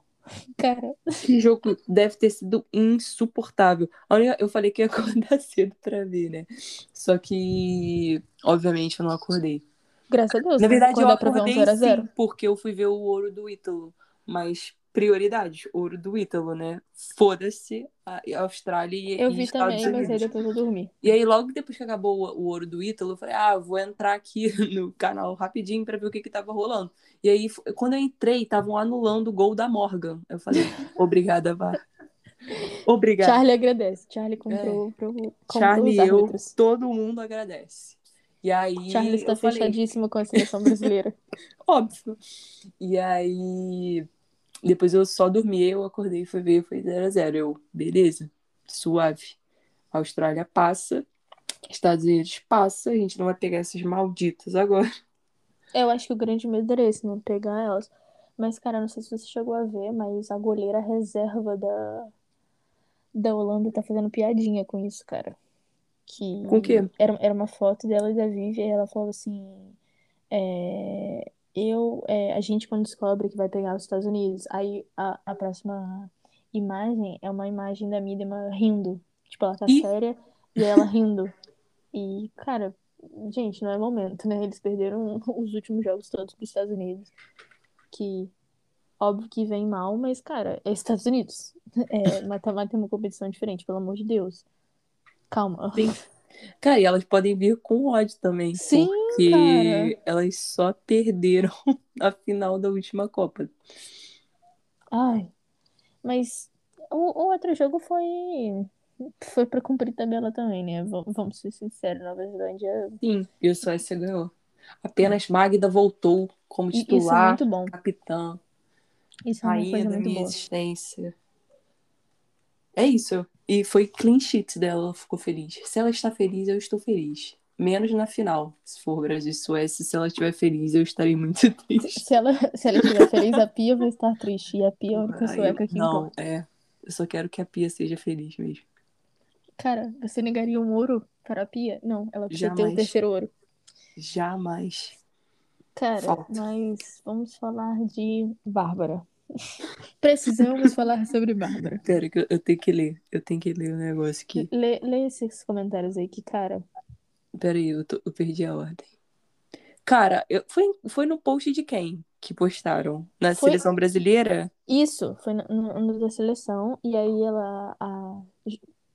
Cara, Que jogo deve ter sido insuportável. A única- Eu falei que ia acordar cedo pra ver, né? Só que, obviamente, eu não acordei. graças a Deus, Na né? verdade, eu acordei 0 a 0 sim, porque eu fui ver o ouro do Ítalo. Mas prioridades, ouro do Ítalo, né? Foda-se a Austrália e, Eu vi Estados também, mas aí Unidos. depois eu dormi. E aí, logo depois que acabou o, ouro do Ítalo, eu falei, ah, vou entrar aqui no canal rapidinho pra ver o que que tava rolando. E aí, quando eu entrei, estavam anulando o gol da Morgan. Eu falei, obrigada, Vá. Obrigada. Charlie agradece. Charlie comprou, pro, comprou Charlie e eu, todo mundo agradece. E aí, Charlie está eu falei, fechadíssimo com a seleção brasileira. óbvio. E aí, depois eu só dormi, eu acordei e fui ver, foi 0x0. Eu, beleza, suave. A Austrália passa, Estados Unidos passa, a gente não vai pegar essas malditas agora. Eu acho que o grande medo era esse, não pegar elas. Mas, cara, não sei se você chegou a ver, mas a goleira reserva da, da Holanda tá fazendo piadinha com isso, cara. Que Com o quê? Era, era uma foto dela e da Vivi, e ela falou assim: é, eu, é, a gente quando descobre que vai pegar os Estados Unidos, aí a, a próxima imagem é uma imagem da Midema rindo. Tipo, ela tá Ih. séria e ela rindo. E, cara, gente, não é momento, né? Eles perderam os últimos jogos todos pros Estados Unidos. Que, óbvio que vem mal, mas, cara, é Estados Unidos. É, mata-mata é uma competição diferente, pelo amor de Deus. Calma. Sim. Cara, e elas podem vir com ódio também. Sim, porque cara. elas só perderam a final da última Copa. Ai. Mas o, o outro jogo foi. Foi pra cumprir tabela também, né? V- vamos ser sinceros, Nova Zelândia. Sim, e o Suécia ganhou. Apenas Magda voltou como E Isso é titular, muito bom. capitã, Isso é uma coisa muito boa. existência. É isso. E foi clean sheet dela, ela ficou feliz. Se ela está feliz, eu estou feliz. Menos na final. Se for Brasil e Suécia, se ela estiver feliz, eu estarei muito triste. Se ela, se ela estiver feliz, a Pia vai estar triste. E a Pia é a única sueca que não, é. Eu só quero que a Pia seja feliz mesmo. Cara, você negaria um ouro para a Pia? Não, ela precisa ter o Jamais. terceiro ouro. Jamais. Cara, Falta. mas vamos falar de Bárbara. Precisamos falar sobre Bárbara. Pera, que eu, eu tenho que ler. Eu tenho que ler o negócio aqui. Lê, lê esses comentários aí que, cara. Pera aí, eu, tô- eu perdi a ordem. Cara, eu, foi, foi no post de quem que postaram? Na Foi- seleção brasileira? Isso, foi no, no, no da seleção. E aí ela. A,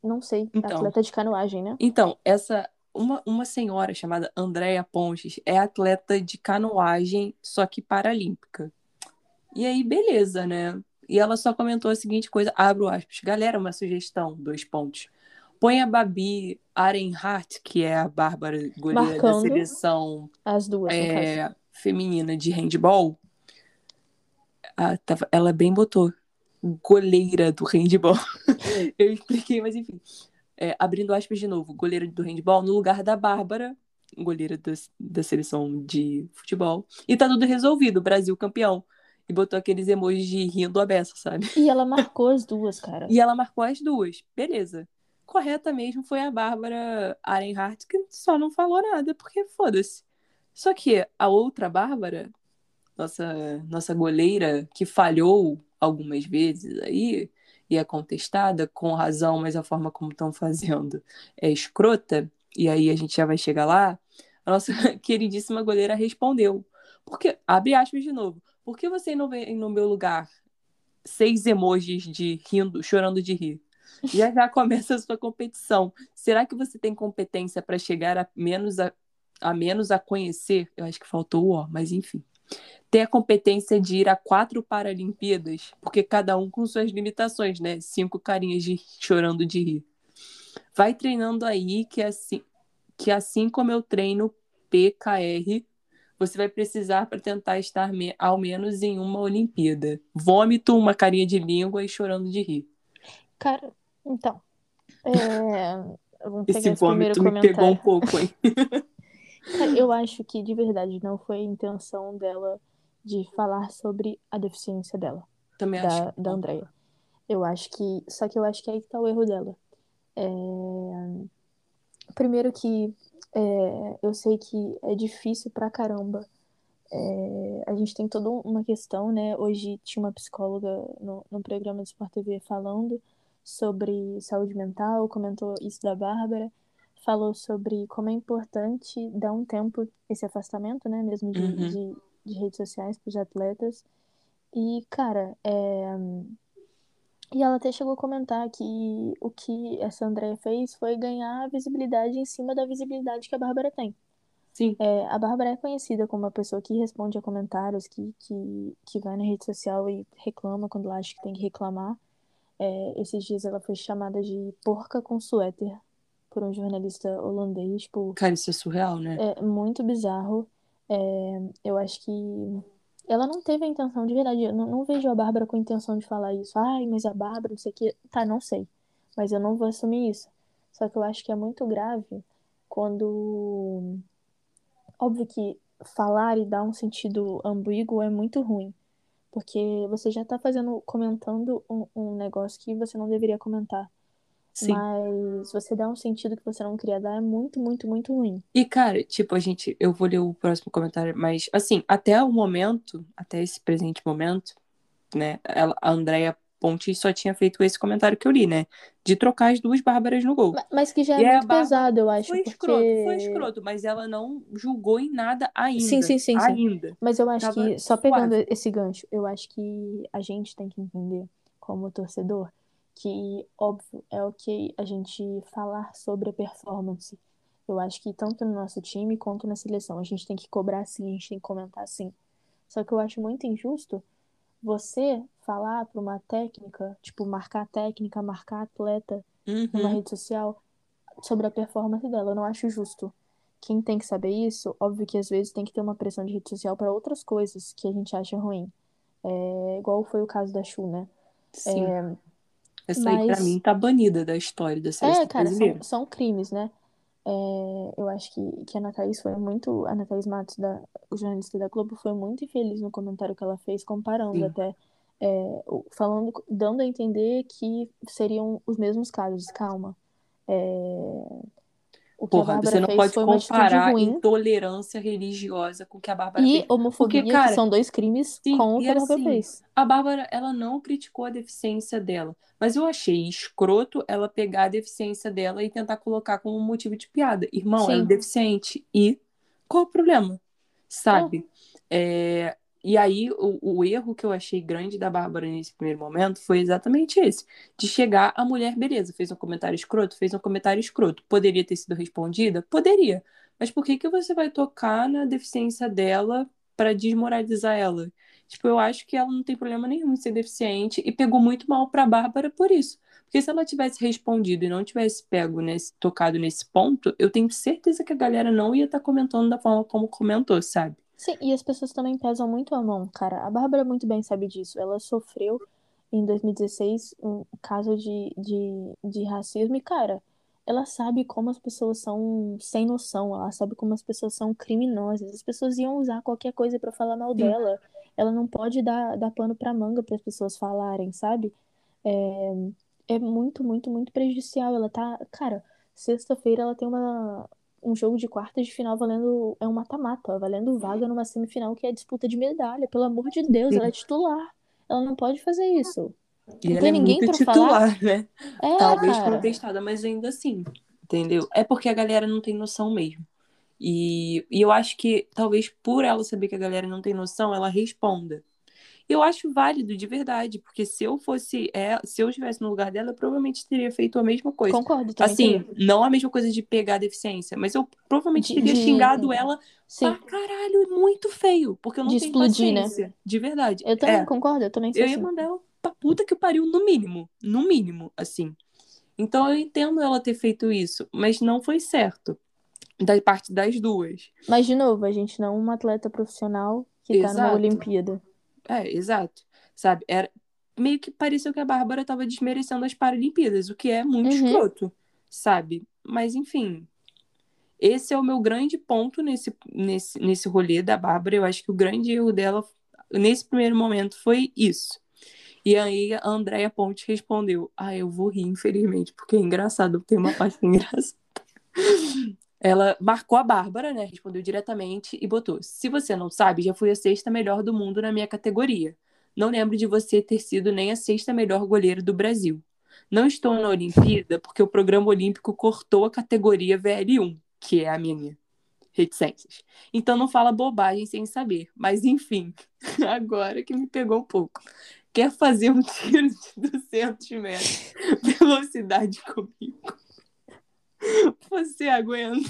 não sei, Então. atleta de canoagem, né? Então, essa uma, uma senhora chamada Andréia Pontes é atleta de canoagem, só que paralímpica. E aí, beleza, né? E ela só comentou a seguinte coisa, abro aspas. Galera, uma sugestão, dois pontos. Põe a Babi Arenhart, que é a Bárbara goleira da Marcando. seleção As duas, é, feminina de handball. Ah, tava- ela bem botou goleira do handball. Eu expliquei, mas enfim. É, abrindo aspas de novo, goleira do handball no lugar da Bárbara, goleira da, da seleção de futebol. E tá tudo resolvido, Brasil campeão. E botou aqueles emojis de rindo a beça, sabe? E ela marcou as duas, cara. E ela marcou as duas. Beleza. Correta mesmo foi a Bárbara Arenhart, que só não falou nada, porque foda-se. Só que a outra Bárbara, nossa, nossa goleira, que falhou algumas vezes aí, e é contestada, com razão, mas a forma como estão fazendo é escrota, e aí a gente já vai chegar lá, a nossa queridíssima goleira respondeu. Porque, abre aspas de novo, por que você não vem no meu lugar seis emojis de rindo, chorando de rir. Já já começa a sua competição. Será que você tem competência para chegar a menos a, a menos a conhecer? Eu acho que faltou o ó, mas enfim. Ter a competência de ir a quatro Paralimpíadas, porque cada um com suas limitações, né? Cinco carinhas de chorando de rir. Vai treinando aí que assim, que assim como eu treino PKR, você vai precisar para tentar estar me ao menos em uma Olimpíada. Vômito, uma carinha de língua e chorando de rir. Cara, então. É... Vamos pegar Esse vômito me pegou um pouco, hein? Eu acho que de verdade não foi a intenção dela de falar sobre a deficiência dela, Também acho. da, da Andrea. Eu acho que. Só que eu acho que aí que tá o erro dela. É, Primeiro que é, eu sei que é difícil pra caramba. É, a gente tem toda uma questão, né? Hoje tinha uma psicóloga no, no programa do Sport TV falando sobre saúde mental, comentou isso da Bárbara, falou sobre como é importante dar um tempo esse afastamento, né? Mesmo de, Uhum. de, de redes sociais para os atletas. E, cara, é, e ela até chegou a comentar que o que essa Andrea fez foi ganhar visibilidade em cima da visibilidade que a Bárbara tem. Sim. É, a Bárbara é conhecida como uma pessoa que responde a comentários, que, que, que vai na rede social e reclama quando ela acha que tem que reclamar. É, esses dias ela foi chamada de porca com suéter por um jornalista holandês. Tipo, Cara, isso é surreal, né? é muito bizarro. É, eu acho que ela não teve a intenção, de verdade. Eu não, não vejo a Bárbara com a intenção de falar isso. Ai, mas a Bárbara, não sei o quê. Tá, não sei. Mas eu não vou assumir isso. Só que eu acho que é muito grave quando. Óbvio que falar e dar um sentido ambíguo é muito ruim. Porque você já tá fazendo, comentando um, um negócio que você não deveria comentar. Sim. Mas você dá um sentido que você não queria dar é muito, muito, muito ruim. E, cara, tipo, a gente, eu vou ler o próximo comentário, mas, assim, até o momento, até esse presente momento, né, ela, a Andrea Pontes só tinha feito esse comentário que eu li, né, de trocar as duas Bárbaras no gol. Ma- Mas que já E é a muito pesado, eu acho, Foi porque... escroto, foi escroto, mas ela não julgou em nada ainda. Sim, sim, sim, sim. Ainda. Mas eu acho Tava que, só pegando esse gancho, eu acho que a gente tem que entender, como torcedor, que, óbvio, é ok a gente falar sobre a performance. Eu acho que tanto no nosso time quanto na seleção, a gente tem que cobrar sim, a gente tem que comentar sim. Só que eu acho muito injusto você falar para uma técnica, tipo, marcar a técnica, marcar atleta numa Uhum. rede social sobre a performance dela. Eu não acho justo. Quem tem que saber isso, óbvio que às vezes tem que ter uma pressão de rede social para outras coisas que a gente acha ruim. É, igual foi o caso da Chu, né? Sim. É, Essa aí, pra mas- mim, tá banida da história da seleção é, cara, brasileira. são, são crimes, né? É, eu acho que, que a Ana Thaís foi muito. A Ana Thaís Matos, da, o jornalista da Globo, foi muito infeliz no comentário que ela fez, comparando Sim. até. é, falando, dando a entender que seriam os mesmos casos. Calma. É, o que a Porra, Bárbara você não fez pode comparar intolerância religiosa com o que a Bárbara E fez. homofobia, Porque, cara, que são dois crimes sim, com o que a Bárbara assim, fez. A Bárbara, ela não criticou a deficiência dela, mas eu achei escroto ela pegar a deficiência dela e tentar colocar como motivo de piada. Irmão, ela é Sim. deficiente. E qual o problema? Sabe? É, E aí, o, o erro que eu achei grande da Bárbara nesse primeiro momento foi exatamente esse: de chegar a mulher, beleza, fez um comentário escroto, fez um comentário escroto. Poderia ter sido respondida? Poderia. Mas por que, que você vai tocar na deficiência dela para desmoralizar ela? Tipo, eu acho que ela não tem problema nenhum em ser deficiente e pegou muito mal pra Bárbara por isso. Porque se ela tivesse respondido e não tivesse pego nesse, tocado nesse ponto, eu tenho certeza que a galera não ia estar comentando da forma como comentou, sabe? Sim, e as pessoas também pesam muito a mão, cara. A Bárbara muito bem sabe disso. Ela sofreu em 2016 um caso de, de, de racismo e, cara, ela sabe como as pessoas são sem noção, ela sabe como as pessoas são criminosas. As pessoas iam usar qualquer coisa pra falar mal dela. Ela não pode dar, dar pano pra manga para as pessoas falarem, sabe? É, é muito, muito, muito prejudicial. Ela tá, cara, sexta-feira ela tem uma, um jogo de quartas de final valendo. É um mata-mata, valendo vaga numa semifinal que é disputa de medalha. Pelo amor de Deus, ela é titular. Ela não pode fazer isso. E Não ela tem é ninguém muito pra falar? titular, né? É, Talvez cara. contestada, mas ainda assim, entendeu? É porque a galera não tem noção mesmo. E, e eu acho que talvez por ela saber que a galera não tem noção, ela responda. Eu acho válido, de verdade, porque se eu fosse, é, se eu estivesse no lugar dela, eu provavelmente teria feito a mesma coisa. Concordo também. Assim, teria. não a mesma coisa de pegar a deficiência, mas eu provavelmente De- teria de- xingado ela Sim, pra caralho, é muito feio, porque eu não De tenho explodir, né? paciência, de verdade. eu também É, concordo, eu também sou eu ia assim. mandar ela pra puta que pariu, no mínimo, no mínimo, assim. Então eu entendo ela ter feito isso, mas não foi certo, da parte das duas. Mas, de novo, a gente não é uma atleta profissional que tá Exato. Olimpíada. É, exato. Sabe? Era meio que pareceu que a Bárbara tava desmerecendo as Paralimpíadas, o que é muito Uhum. escroto, sabe? Mas enfim, esse é o meu grande ponto nesse, nesse, nesse rolê da Bárbara. Eu acho que o grande erro dela nesse primeiro momento foi isso. E aí a Andréia Ponte respondeu: Ah, eu vou rir, infelizmente, porque é engraçado, tem uma parte engraçada. Ela marcou a Bárbara, né? Respondeu diretamente e botou: Se você não sabe, já fui a sexta melhor do mundo na minha categoria. Não lembro de você ter sido nem a sexta melhor goleira do Brasil. Não estou na Olimpíada porque o programa olímpico cortou a categoria VL1, que é a minha. Reticências. Então não fala bobagem sem saber. Mas enfim, agora que me pegou um pouco. Quer fazer um tiro de 200 metros velocidade comigo? Você aguenta?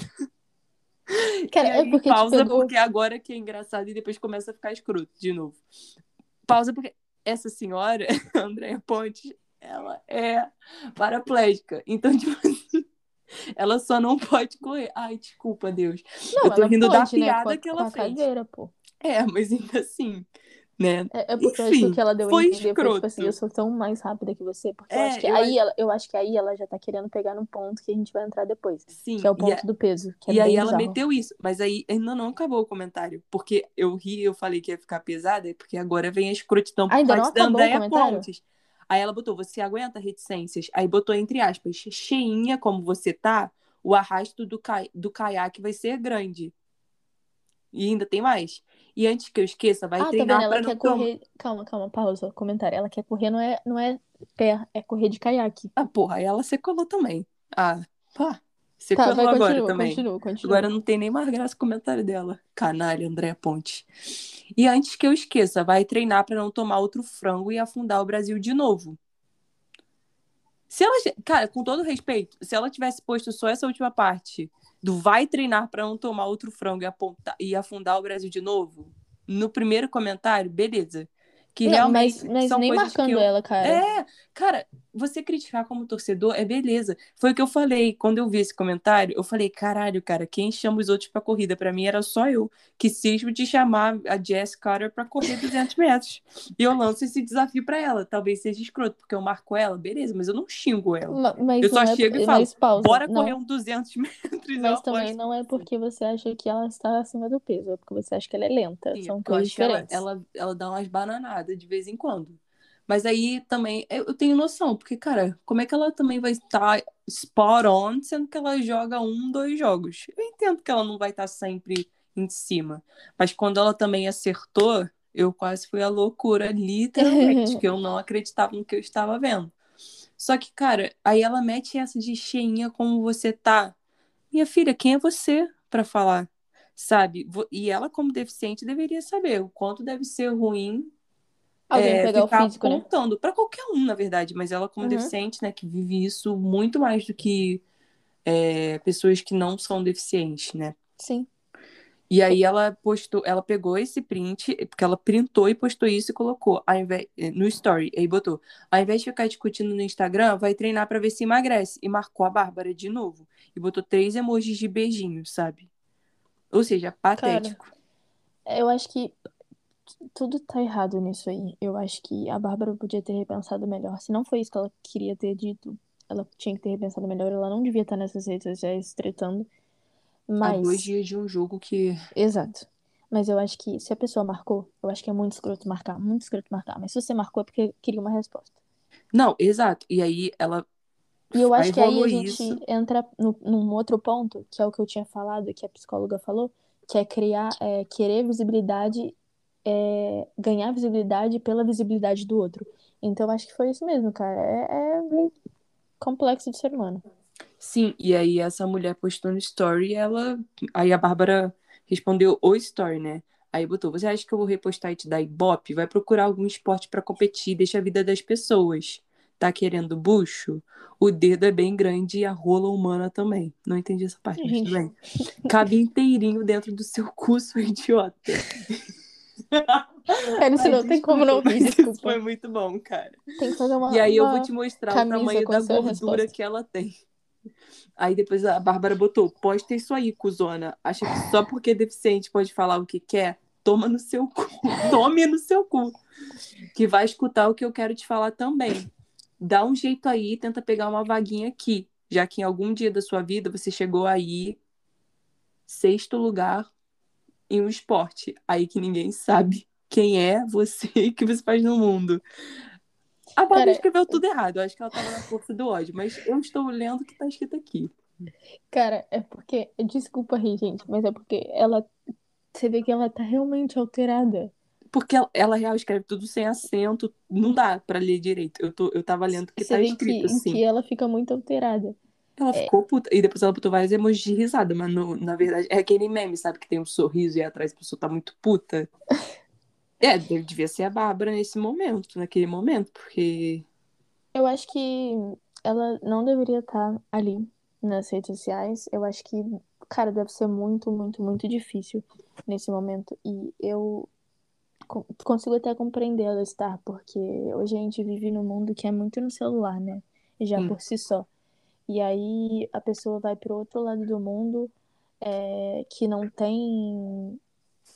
Cara, é aí, porque te pausa pegou. porque agora que é engraçado e depois começa a ficar escroto de novo. Pausa porque essa senhora, Andréia Pontes, ela é paraplégica. Então, tipo assim, ela só não pode correr. Ai, desculpa, Deus. Não, eu tô rindo da pode, né, piada com a- que com ela a fez. cadeira, pô. É, mas ainda assim, né? É, é porque eu Enfim, acho que ela deu foi entender, foi tipo escroto. assim, eu sou tão mais rápida que você, porque eu É, acho que eu aí ela, eu acho que aí ela já tá querendo pegar no ponto que a gente vai entrar depois, Sim, que é o ponto a- do peso, que é E aí bem ela bizarro. meteu isso, mas aí ainda não acabou o comentário, porque eu ri, eu falei que ia ficar pesada, porque agora vem a escrotidão por Ainda parte da Andréia? Pontes. Aí ela botou, você aguenta reticências? Aí botou entre aspas, cheinha como você tá, o arrasto do, ca... do caiaque vai ser grande. E ainda tem mais. E antes que eu esqueça, vai Ah, tá vendo? treinar Ela quer correr. Calma, calma, pausa. Comentário. Ela quer correr, não é, não é pé, é correr de caiaque. Ah, porra, ela secolou também. Ah, pá, Tá, secolou vai, agora continua, também. continua, continua. Agora não tem nem mais graça o comentário dela. Canalha, André Ponte. E antes que eu esqueça, vai treinar para não tomar outro frango e afundar o Brasil de novo. Se ela, cara, com todo respeito, se ela tivesse posto só essa última parte do vai treinar para não tomar outro frango e, apontar, e afundar o Brasil de novo, no primeiro comentário, beleza. Que Não, realmente mas, mas nem marcando eu... ela, cara. É, cara, você criticar como torcedor é beleza. Foi o que eu falei quando eu vi esse comentário. Eu falei, caralho, cara, quem chama os outros pra corrida? Pra mim era só eu que cismo de chamar a Jess Carter pra correr 200 metros. E eu lanço esse desafio pra ela. Talvez seja escroto, porque eu marco ela, beleza, mas eu não xingo ela. Ma- Mas Eu só é, chego e falo, pausa. Bora não, correr um 200 metros. Mas também não é porque você acha que ela está acima do peso, é porque você acha que ela é lenta. Sim, São eu coisas que ela, diferentes. ela, ela dá umas bananadas de vez em quando. Mas aí também eu tenho noção, porque, cara, como é que ela também vai estar spot on, sendo que ela joga um, dois jogos? Eu entendo que ela não vai estar sempre em cima. Mas quando ela também acertou, eu quase fui à loucura, literalmente, que eu não acreditava no que eu estava vendo. Só que, cara, aí ela mete essa de cheinha como você tá. Minha filha, quem é você pra falar? Sabe? E ela, como deficiente, deveria saber o quanto deve ser ruim Alguém é, pegar o físico, né? apontando para qualquer um, na verdade, mas ela como Uhum. deficiente, né, que vive isso muito mais do que é, pessoas que não são deficientes, né? Sim. E aí ela postou, ela pegou esse print, porque ela printou e postou isso e colocou ao invés, no story, aí botou, ao invés de ficar discutindo no Instagram, vai treinar para ver se emagrece e marcou a Bárbara de novo e botou três emojis de beijinho, sabe? Ou seja, patético. Eu acho que tudo tá errado nisso aí. Eu acho que a Bárbara podia ter repensado melhor. Se não foi isso que ela queria ter dito, ela tinha que ter repensado melhor. Ela não devia estar nessas redes sociais tretando. Há Mas. dois dias de um jogo que Exato. Mas eu acho que se a pessoa marcou, eu acho que é muito escroto marcar, muito escroto marcar. Mas se você marcou é porque queria uma resposta. não, exato. E aí ela E eu acho Aí que aí a gente isso. entra no, num outro ponto, que é o que eu tinha falado, que a psicóloga falou, que é criar, é, querer visibilidade, é, ganhar visibilidade pela visibilidade do outro. Então, acho que foi isso mesmo, cara. É, é complexo de ser humano. Sim, e aí essa mulher postou no story ela. Aí a Bárbara respondeu o story, né? Aí botou: Você acha que eu vou repostar e te dar ibope? Vai procurar algum esporte pra competir, deixa a vida das pessoas. Tá querendo bucho? O dedo é bem grande e a rola humana também. Não entendi essa parte, mas tudo bem. Cabe inteirinho dentro do seu cu, seu idiota. Cara, isso Ai, não tem como não Isso desculpa. foi muito bom, cara. Tem que fazer uma. E aí eu uma- vou te mostrar o tamanho da gordura resposta. que ela tem. Aí depois a Bárbara botou, posta isso aí, cuzona. Acha que só porque é deficiente pode falar o que quer? Toma no seu cu. Tome no seu cu. Que vai escutar o que eu quero te falar também. Dá um jeito aí, tenta pegar uma vaguinha aqui. Já que em algum dia da sua vida você chegou aí, sexto lugar em um esporte. Aí que ninguém sabe quem é você e o que você faz no mundo. A Bárbara escreveu tudo errado. Eu acho que ela tava na força do ódio, mas eu estou lendo o que tá escrito aqui. Cara, é porque. Desculpa rir, gente, mas é porque ela. Você vê que ela tá realmente alterada. Porque ela, ela real escreve tudo sem acento, não dá pra ler direito. Eu, tô, eu tava lendo o que Você tá escrito que, assim. que ela fica muito alterada. Ela ficou puta. E depois ela botou vários emojis de risada, mas no- na verdade é aquele meme, sabe? Que tem um sorriso e atrás a pessoa tá muito puta. É, devia ser a Bárbara nesse momento, naquele momento, porque. Eu acho que ela não deveria estar ali nas redes sociais. Eu acho que, cara, deve ser muito, muito, muito difícil nesse momento. E eu co- consigo até compreender ela estar, porque hoje a gente vive num mundo que é muito no celular, né? Já Sim. por si só. E aí a pessoa vai pro outro lado do mundo é, que não tem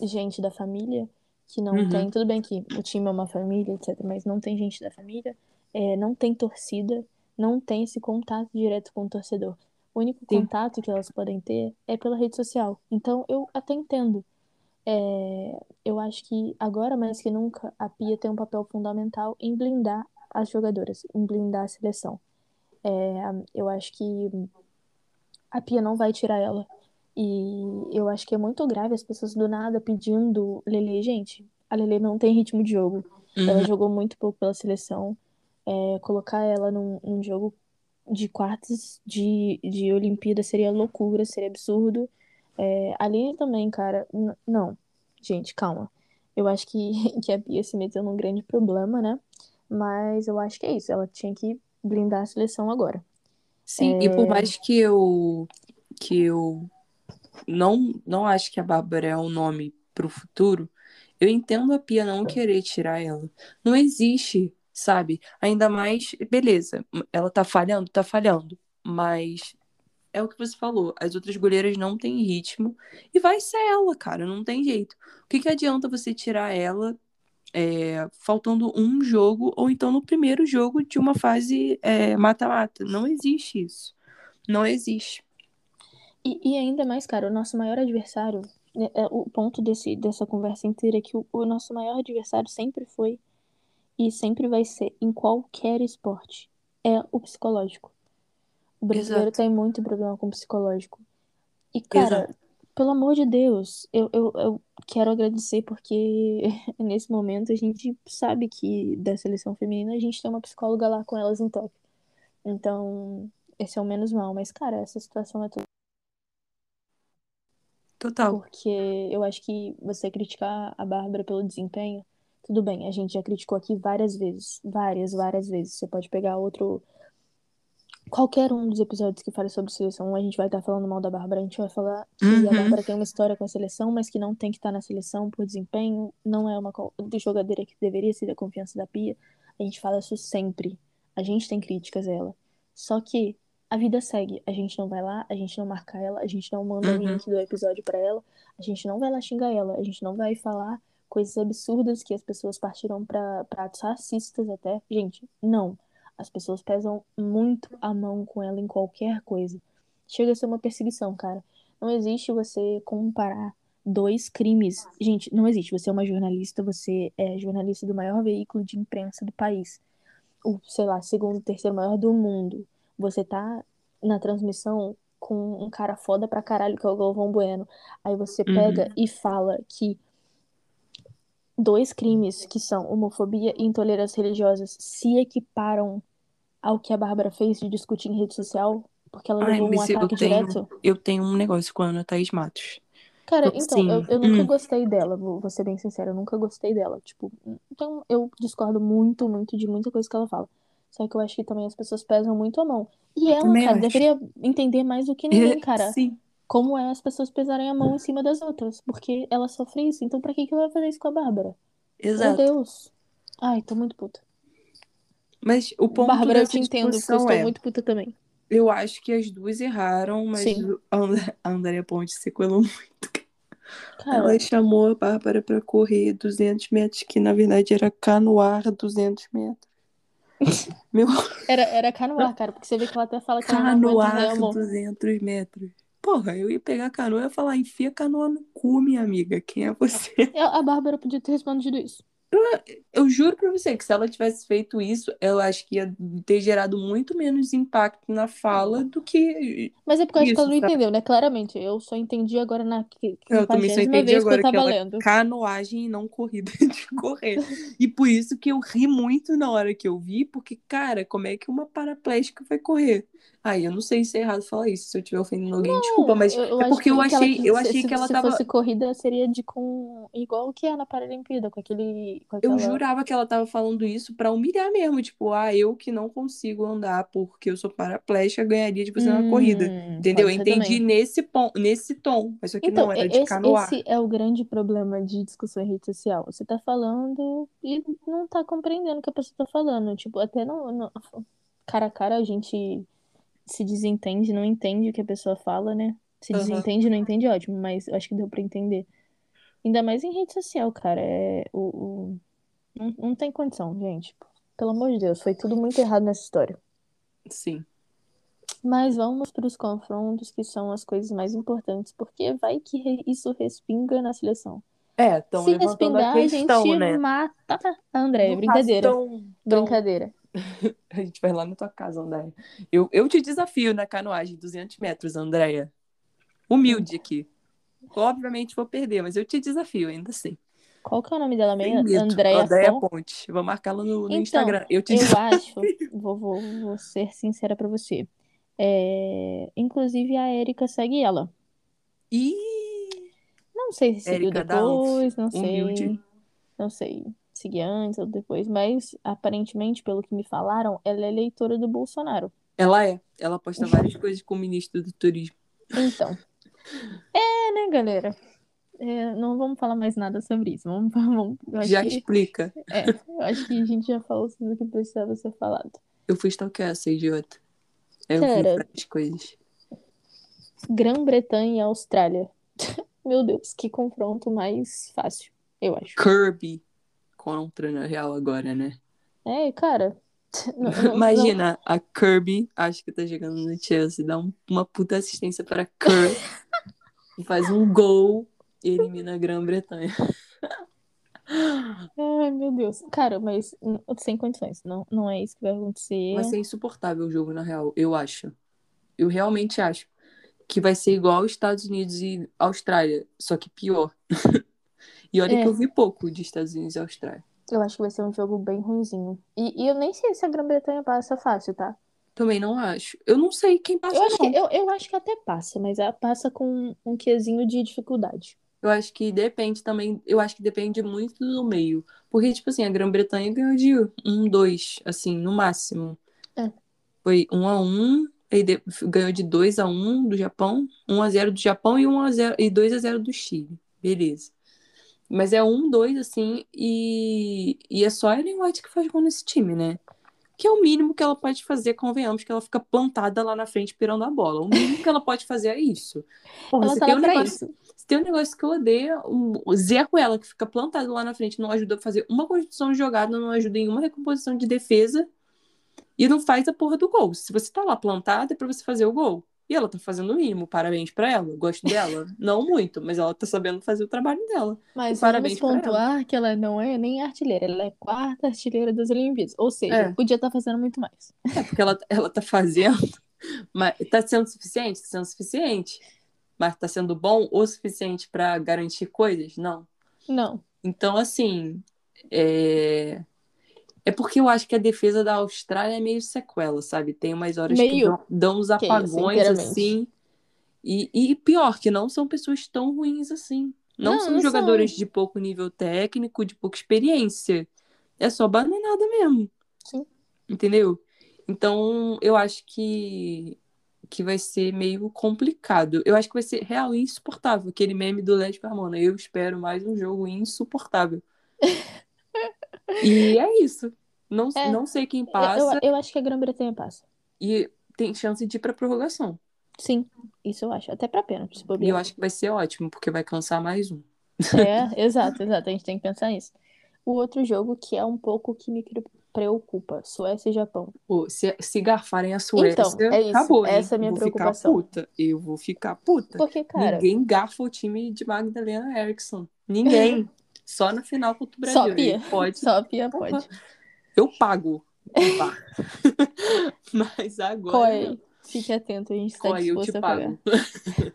gente da família, que não Uhum. tem. Tudo bem que o time é uma família, etc., mas não tem gente da família, é, não tem torcida, não tem esse contato direto com o torcedor. O único Sim. contato que elas podem ter é pela rede social. Então eu até entendo. É, eu acho que agora mais que nunca a Pia tem um papel fundamental em blindar as jogadoras, em blindar a seleção. É, eu acho que a Pia não vai tirar ela. E eu acho que é muito grave as pessoas do nada pedindo Lele. Gente, a Lele não tem ritmo de jogo. Ela Uhum. jogou muito pouco pela seleção. É, colocar ela num, num jogo de quartas de, de Olimpíada seria loucura, seria absurdo. É, a Aline também, cara. não, gente, calma. Eu acho que, que a Pia se meteu num grande problema, né? Mas eu acho que é isso. Ela tinha que blindar a seleção agora. Sim, e por mais que eu que eu não não acho que a Bárbara é um nome pro futuro, eu entendo a Pia não querer tirar ela. Não existe, sabe? Ainda mais, beleza, ela tá falhando, tá falhando, mas é o que você falou, as outras goleiras não têm ritmo e vai ser ela, cara, não tem jeito. O que que adianta você tirar ela é, faltando um jogo ou então no primeiro jogo de uma fase é, mata-mata? Não existe isso. Não existe. E, e ainda mais, cara, o nosso maior adversário, né, é, o ponto desse, dessa conversa inteira é que o, o nosso maior adversário sempre foi e sempre vai ser, em qualquer esporte, é o psicológico. O brasileiro Exato. tem muito problema com o psicológico. E, cara, Exato. Pelo amor de Deus, eu, eu, eu quero agradecer porque nesse momento a gente sabe que da seleção feminina a gente tem uma psicóloga lá com elas em top. Então, esse é o menos mal. Mas, cara, essa situação é toda Total. porque eu acho que você criticar a Bárbara pelo desempenho, tudo bem, a gente já criticou aqui várias vezes, várias, várias vezes. Você pode pegar outro. Qualquer um dos episódios que fale sobre seleção, a gente vai estar falando mal da Bárbara, a gente vai falar que a Uhum. Bárbara tem uma história com a seleção, mas que não tem que estar na seleção por desempenho, não é uma jogadora que deveria ser da confiança da Pia. A gente fala isso sempre. A gente tem críticas a ela. Só que a vida segue. A gente não vai lá, a gente não marca ela, a gente não manda o Uhum. link do episódio pra ela, a gente não vai lá xingar ela, a gente não vai falar coisas absurdas que as pessoas partiram pra pra atos racistas até. Gente, não. As pessoas pesam muito a mão com ela em qualquer coisa. Chega a ser uma perseguição, cara. Não existe você comparar dois crimes. Gente, não existe. Você é uma jornalista, você é jornalista do maior veículo de imprensa do país. O, sei lá, segundo, terceiro maior do mundo. Você tá na transmissão com um cara foda pra caralho, que é o Galvão Bueno. Aí você pega e fala que dois crimes, que são homofobia e intolerância religiosas, se equiparam ao que a Bárbara fez de discutir em rede social, porque ela Ai, levou um mas eu ataque tenho, direto. eu tenho um negócio com a Ana Thaís Matos. Cara, Então, então, eu, eu nunca hum. gostei dela, vou, vou ser bem sincera, eu nunca gostei dela. Tipo, então eu discordo muito, muito de muita coisa que ela fala. Só que eu acho que também as pessoas pesam muito a mão. E ela, cara, acho. deveria entender mais do que ninguém, cara, Sim, como é as pessoas pesarem a mão em cima das outras. Porque ela sofre isso. Então pra que que ela vai fazer isso com a Bárbara? Meu exato. Deus. Ai, tô muito puta. Mas o ponto Bárbara, eu te entendo, porque eu estou é, muito puta também. eu acho que as duas erraram, mas Sim. a And- a Andrea Ponte se colou muito. Cara, Ela chamou a Bárbara pra correr 200 metros, que na verdade era canoar 200 metros. Meu, era, era canoar, cara, porque você vê que ela até fala que ela não aguenta canoar remo. 200 metros. Porra, eu ia pegar a canoa e ia falar, enfia a canoa no cu, minha amiga. Quem é você? A Bárbara podia ter respondido isso. Eu juro pra você que se ela tivesse feito isso, eu acho que ia ter gerado muito menos impacto na fala do que. Mas é porque eu acho que ela não sabe? entendeu, né? Claramente. Eu só entendi agora na qui- Eu também só entendi vez que eu agora que ela lendo. canoagem e não corrida de correr. E por isso que eu ri muito na hora que eu vi, porque, cara, como é que uma paraplégica vai correr? Aí eu não sei se é errado falar isso, se eu estiver ofendendo alguém, desculpa, mas eu, eu é porque eu que- que achei, quis- eu se- achei se, que ela se tava. fosse corrida, seria de com. Igual o que é na Paralimpíada, com aquele. Com Eu aquela... jurava que ela tava falando isso pra humilhar mesmo, tipo, ah, eu que não consigo andar porque eu sou paraplégica ganharia de você na corrida. Hum, Entendeu? Eu entendi também. nesse, pon nesse tom, mas só que Então, não era de esse, canoar. esse é o grande problema de discussão em rede social. Você tá falando e não tá compreendendo o que a pessoa tá falando. Tipo, até no, no- cara a cara a gente se desentende, não entende o que a pessoa fala, né? Se Aham. desentende, não entende, ótimo, mas eu acho que deu pra entender. Ainda mais em rede social, cara. É, o, o- Não, não tem condição, gente. Pelo amor de Deus, foi tudo muito errado nessa história. Sim. Mas vamos para os confrontos, que são as coisas mais importantes, porque vai que isso respinga na seleção. É, estão Se respingar, a a questão, gente né? mata a André. Não Brincadeira. tão- tão- Brincadeira. A gente vai lá na tua casa, Andréia. Eu, eu te desafio na canoagem, 200 metros, Andréia. Humilde aqui. Obviamente vou perder, mas eu te desafio ainda assim. Qual que é o nome dela mesmo? Andréia Andréia Pon? Ponte. Vou marcá-la no, no Então, Instagram. Eu te Eu desafio. acho, vou, vou, vou ser sincera pra você. É, inclusive a Erika segue ela. Ih, Não sei se seguiu depois, não sei. humilde. Não sei se antes ou depois, mas aparentemente, pelo que me falaram, ela é eleitora do Bolsonaro. ela é. Ela posta várias coisas com o ministro do turismo. Então. É, né, galera? É, não vamos falar mais nada sobre isso. Vamos, vamos, Já que, explica. é, eu acho que a gente já falou tudo que precisava ser falado. Eu fui stalkear essa idiota. Eu Cara. vi várias coisas. Grã-Bretanha e Austrália. Meu Deus, que confronto mais fácil, eu acho. Kirby contra na real agora, né? É, cara. não- não- Imagina, a Kirby, acho que tá jogando no Chelsea, dá um- uma puta assistência para Kirby, e faz um gol e elimina a Grã-Bretanha. Ai, meu Deus. Cara, mas sem condições. Não, não é isso que vai acontecer. Vai ser insuportável o jogo, na real, eu acho. Eu realmente acho que vai ser igual aos Estados Unidos e Austrália, só que pior. e olha É. que eu vi pouco de Estados Unidos e Austrália. Eu acho que vai ser um jogo bem ruinzinho. E, e eu nem sei se a Grã-Bretanha passa fácil, tá? Também não acho. Eu não sei quem passa, Eu acho, não. que, eu, eu acho que até passa, mas ela passa com um quesinho de dificuldade. Eu acho que depende também, eu acho que depende muito do meio. Porque, tipo assim, a Grã-Bretanha ganhou de um, dois, assim, no máximo. É. Foi um a um, aí de- ganhou de 2 a 1 do Japão, 1 a 0 do Japão e 1 a 0 e 2 a 0 do Chile. Beleza. Mas é um, dois, assim, e, e é só a Ellen White que faz gol nesse time, né? Que é o mínimo que ela pode fazer, convenhamos, que ela fica plantada lá na frente pirando a bola. O mínimo que ela pode fazer é isso. Porra, ela você tá tem um negócio se tem um negócio que eu odeio, o Zé Ruela, que fica plantado lá na frente, não ajuda a fazer uma construção de jogada, não ajuda em uma recomposição de defesa e não faz a porra do gol. Se você tá lá plantado, é pra você fazer o gol. E ela tá fazendo o mínimo. Parabéns pra ela. Gosto dela. não muito, mas ela tá sabendo fazer o trabalho dela. Mas Parabéns vamos pontuar que ela não é nem artilheira, ela é quarta artilheira das Olimpíadas. Ou seja, É. podia estar fazendo muito mais. É porque ela, ela tá fazendo. Mas tá sendo suficiente? Tá sendo suficiente. Mas tá sendo bom o suficiente pra garantir coisas? Não. Não. Então, assim, é... é porque eu acho que a defesa da Austrália é meio sequela, sabe? Tem umas horas que Meio? dão, dão uns Que isso, apagões, inteiramente. assim. E, e pior, que não são pessoas tão ruins assim. Não, Não, são não jogadores são. de pouco nível técnico, de pouca experiência. É só bananada mesmo. Sim. Entendeu? Então, eu acho que, que vai ser meio complicado. Eu acho que vai ser real insuportável. Aquele meme do Led Carmona. Eu espero mais um jogo insuportável. e é isso. Não, É. não sei quem Eu, passa. eu acho que a Grã-Bretanha passa. E tem chance de ir pra prorrogação. Sim, isso eu acho. Até pra pênalti, se E eu bobear. acho que vai ser ótimo, porque vai cansar mais um. É, exato, exato. A gente tem que pensar nisso. O outro jogo que é um pouco que me preocupa, Suécia e Japão. Pô, se, se garfarem a Suécia, Então, é isso. acabou? Essa é a minha vou preocupação. ficar puta. Eu vou ficar puta. Porque, cara, Ninguém garfa o time de Magdalena Eriksson. Ninguém. Só na final contra o Brasil. só Pia. Pode. Só Pia pode. Eu pago. Mas agora. Coi, fique atento, a gente está Coi, eu te disposto a pagar. pago.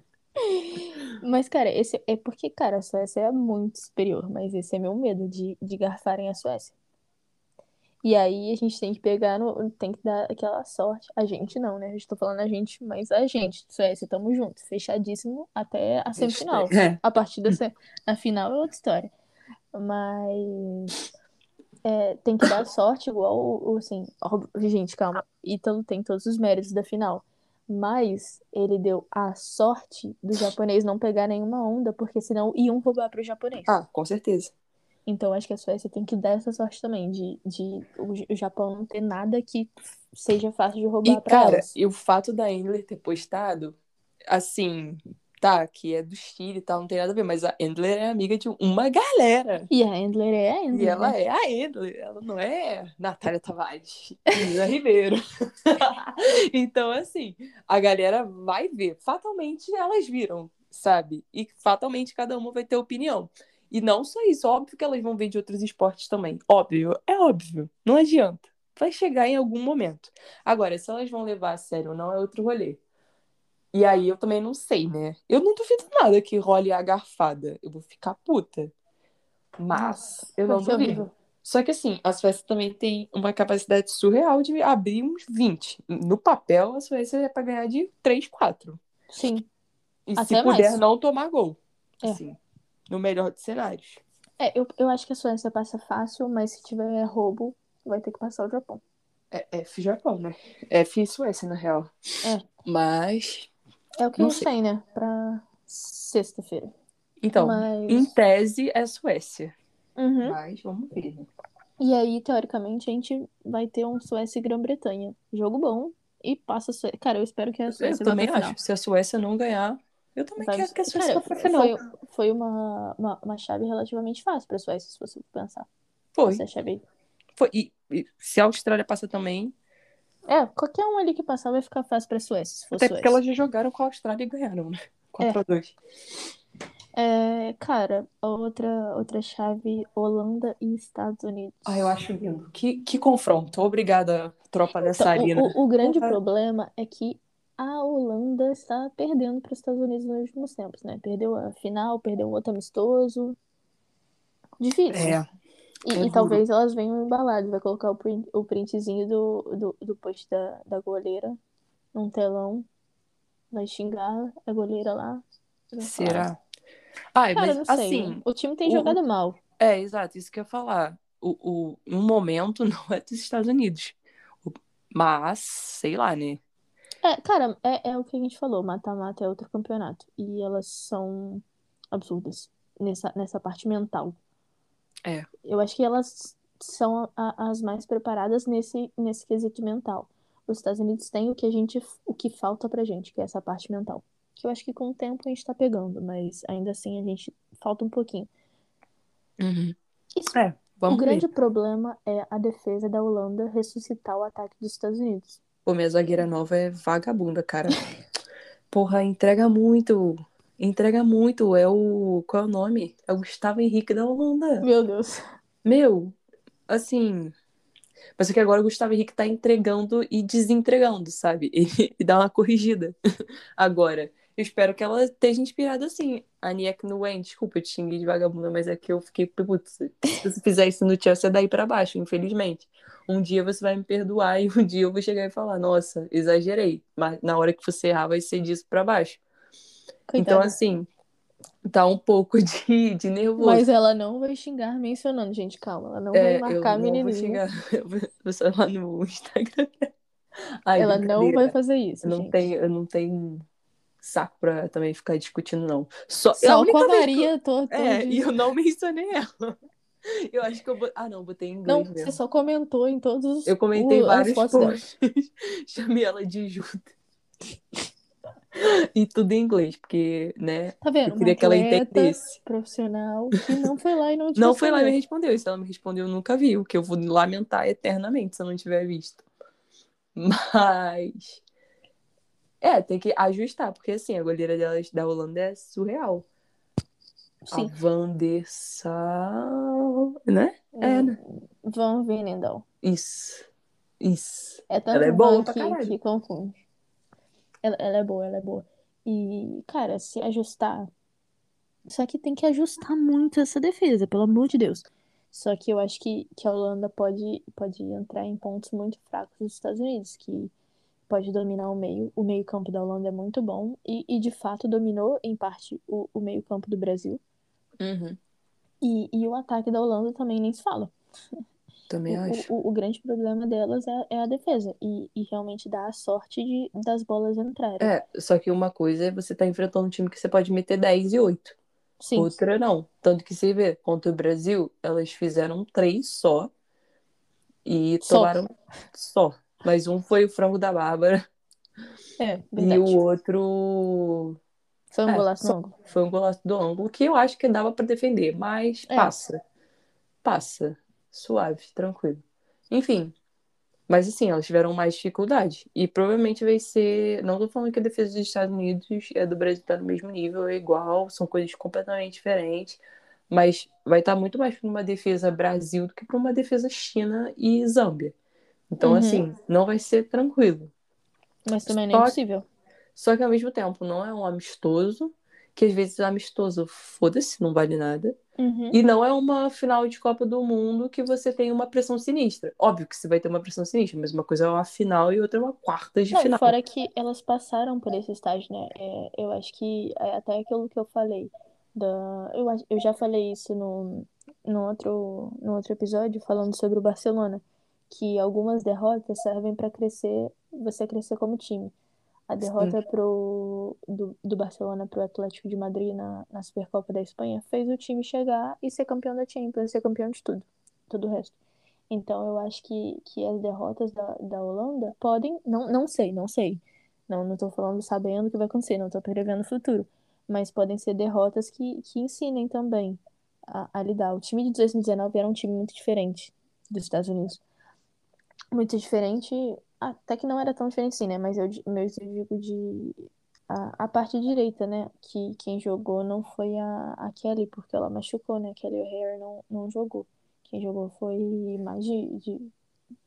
Mas, cara, esse é porque, cara, a Suécia é muito superior, mas esse é meu medo de, de garfarem a Suécia. E aí a gente tem que pegar no, tem que dar aquela sorte. A gente não, né? Eu estou falando a gente, mas a gente, Suécia, tamo junto, fechadíssimo até a semifinal. É. A partir da a final é outra história. Mas é, tem que dar sorte igual, o- assim, óbvio- gente, calma. Ítalo tem todos os méritos da final. Mas ele deu a sorte do japonês não pegar nenhuma onda, porque senão iam roubar pro japonês. Ah, com certeza. Então acho que a Suécia tem que dar essa sorte também, de, de o, o Japão não ter nada que seja fácil de roubar E, pra cara, elas. e o fato da Endler ter postado, assim, tá, que é do Chile e tal, não tem nada a ver, mas a Endler é amiga de uma galera. E a Endler é a Endler, E ela né? é a Endler, ela não é Natália Tavares, Nina Ribeiro. então, assim, a galera vai ver. Fatalmente elas viram, sabe? E fatalmente cada uma vai ter opinião. E não só isso, óbvio que elas vão ver de outros esportes também. Óbvio, é óbvio. Não adianta. Vai chegar em algum momento. Agora, se elas vão levar a sério ou não, é outro rolê. E aí eu também não sei, né? Eu não duvido nada que role a garfada. Eu vou ficar puta. Mas eu não duvido. Só que assim, a Suécia também tem uma capacidade surreal de abrir uns 20. No papel, a Suécia é pra ganhar de 3, 4. Sim. E Até se puder mais. não tomar gol. É. Assim, no melhor dos cenários. É, eu, eu acho que a Suécia passa fácil, mas se tiver roubo, vai ter que passar o Japão. É F Japão, né? F Suécia, na real. É. Mas. É o que Não a gente sei. tem, né? Pra sexta-feira. Então, Mas- em tese é Suécia. Uhum. Mas vamos ver, né? E aí, teoricamente, a gente vai ter um Suécia e Grã-Bretanha. Jogo bom. E passa a Suécia. Cara, eu espero que a Eu Suécia vá também pra final. acho. Se a Suécia não ganhar, eu também Vai- quero que a Suécia Cara, vá pra final. foi, foi uma, uma, uma chave relativamente fácil pra Suécia, se você pensar. Foi. Essa chave. Foi. E, e se a Austrália passa também, É, qualquer um ali que passar vai ficar fácil pra Suécia, se for até Suécia. porque elas já jogaram com a Austrália e ganharam, né? 4x2. É, cara, a outra, outra chave, Holanda e Estados Unidos. Ah, eu acho lindo. Que, que confronto. Obrigada, tropa Então, dessa o, o, o grande Porra. problema é que a Holanda está perdendo para os Estados Unidos nos últimos tempos, né? Perdeu a final, perdeu um outro amistoso. Difícil. É. E, é e duro. talvez elas venham embaladas. Vai colocar o, print, o printzinho do, do, do post da, da goleira num telão. Vai xingar a goleira lá. Será? Ai, Cara, mas assim, O time tem o- jogado mal. é exato, isso que eu ia falar. O, o, no momento não é dos Estados Unidos. Mas, sei lá, né? É, cara, é, é o que a gente falou. Mata-mata é outro campeonato. E elas são absurdas nessa, nessa parte mental. É. Eu acho que elas são a- as mais preparadas nesse, nesse quesito mental. Os Estados Unidos têm o que a gente, o que falta pra gente, que é essa parte mental. Que eu acho que com o tempo a gente tá pegando, mas ainda assim a gente falta um pouquinho. Isso, É, o grande ver. problema é a defesa da Holanda ressuscitar o ataque dos Estados Unidos. Pô, minha zagueira nova é vagabunda, cara. Porra, entrega muito. Entrega muito. É o. Qual é o nome? É o Gustavo Henrique da Holanda. Meu Deus. Meu, assim. Mas só que agora o Gustavo Henrique tá entregando e desentregando, sabe? E, e dá uma corrigida. Agora, eu espero que ela esteja inspirada assim. A Niek Nguyen, desculpa, eu te xinguei de vagabunda, mas é que eu fiquei, putz, se você fizer isso no Chelsea, é daí pra baixo, infelizmente. Um dia você vai me perdoar e um dia eu vou chegar e falar, nossa, exagerei. Mas na hora que você errar, vai ser disso pra baixo. Então, Coitada. assim, tá um pouco de, de nervoso. Mas ela não vai xingar mencionando, gente, calma. Ela não É, vai marcar a não vou menininha. xingar. Eu vou lá no Instagram. Ai, Ela não vai fazer isso, Eu não gente. tenho, eu não tenho saco pra também ficar discutindo, não. Só, a Só com a vez que Maria, tô, tô É, de- e eu não mencionei ela. Eu acho que eu botei. Ah, não, botei em inglês Não, mesmo. você só comentou em todos os Eu comentei o- vários posts. Chamei ela de Juda. e tudo em inglês, porque, né? Tá vendo? Eu queria Uma que ela entendesse. profissional que não foi lá e não te Não foi lá e me respondeu. E se ela me respondeu, eu nunca vi. O que eu vou lamentar eternamente se eu não tiver visto. Mas. É, tem que ajustar, porque assim, a goleira delas da Holanda é surreal. Sim. A Van der Sar, né? É, né? Van Venendal. Isso. Isso. É tanto Ela é pra que, que confunde. Ela, ela é boa, ela é boa. E, cara, se ajustar. Só que tem que ajustar muito essa defesa, pelo amor de Deus. Só que eu acho que, que a Holanda pode, pode entrar em pontos muito fracos dos Estados Unidos, que pode dominar o meio. O meio-campo da Holanda é muito bom e, e de fato dominou, em parte, o, o meio-campo do Brasil. Uhum. E, e o ataque da Holanda também nem se fala. Também acho. O, o, o grande problema delas é, é a defesa. E, e realmente dá a sorte de, das bolas entrarem. É, só que uma coisa é você tá enfrentando um time que você pode meter 10 e 8. Sim. Outra não. Tanto que você vê, contra o Brasil, elas fizeram três só. E Só. tomaram só. Mas um foi o frango da Bárbara. É, E verdade. o outro Foi um é, golaço no ângulo. foi um golaço do ângulo, que eu acho que dava pra defender. Mas É. passa. Passa. Suave, tranquilo. Enfim. Mas assim, elas tiveram mais dificuldade. E provavelmente vai ser. Não tô falando que a defesa dos Estados Unidos e a do Brasil tá no mesmo nível, é igual, são coisas completamente diferentes. Mas vai estar muito mais para uma defesa Brasil do que para uma defesa China e Zâmbia. Então, Uhum. assim, não vai ser tranquilo. Mas também não é Só- impossível. Só que ao mesmo tempo não é um amistoso, que às vezes amistoso, foda-se, não vale nada. Uhum. E não é uma final de Copa do Mundo que você tem uma pressão sinistra. Óbvio que você vai ter uma pressão sinistra, mas uma coisa é uma final e outra é uma quarta de Não, final. fora que elas passaram por esse estágio, né? É, eu acho que é até aquilo que eu falei. Da, eu, eu já falei isso no, no, outro, no outro episódio, falando sobre o Barcelona. Que algumas derrotas servem para crescer, você crescer como time. A derrota pro, do, do Barcelona pro Atlético de Madrid na, na Supercopa da Espanha fez o time chegar e ser campeão da Champions, ser campeão de tudo, todo o resto. Então eu acho que, que as derrotas da, da Holanda podem. Não, não sei, não sei. Não, não tô falando sabendo o que vai acontecer, não tô prevendo o futuro. Mas podem ser derrotas que, que ensinem também a, a lidar. O time de 2019 era um time muito diferente dos Estados Unidos. Muito diferente. Até que não era tão diferente assim, né? Mas eu, mas eu digo de. A, a parte direita, né? Que quem jogou não foi a, a Kelly, porque ela machucou, né? Kelly O'Hare não, não jogou. Quem jogou foi mais de, de-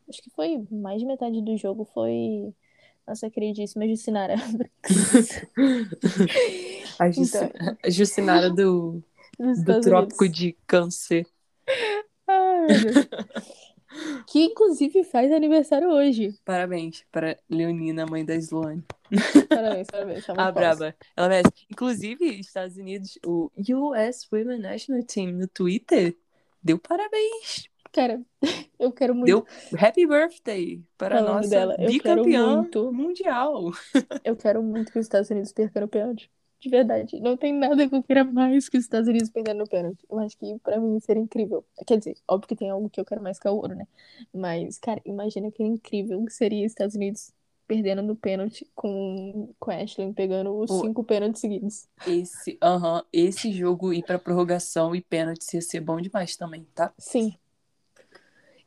Acho que foi mais de metade do jogo foi nossa queridíssima Jucinara. A, Jussi- Então. a Jucinara do, do Trópico de Câncer. Ai, meu Deus. Que inclusive faz aniversário hoje. Parabéns para Leonina, mãe da Sloane. Parabéns, parabéns. tá muito A falso. braba. Ela merece. Inclusive, Estados Unidos, o US Women National Team no Twitter deu parabéns. Cara, eu quero muito. Deu happy birthday para a Falando nossa dela, eu bicampeã muito. mundial. Eu quero muito que os Estados Unidos percam no pênalti. De verdade. Não tem nada que eu queira mais que os Estados Unidos perderem no pênalti. Eu acho que pra mim seria incrível. Quer dizer, óbvio que tem algo que eu quero mais que é o ouro, né? Mas, cara, imagina que incrível que seria os Estados Unidos perdendo no pênalti com, com a Ashley pegando os cinco pênaltis seguidos. Esse, aham, esse jogo ir para prorrogação e pênaltis ia ser bom demais também, tá? Sim.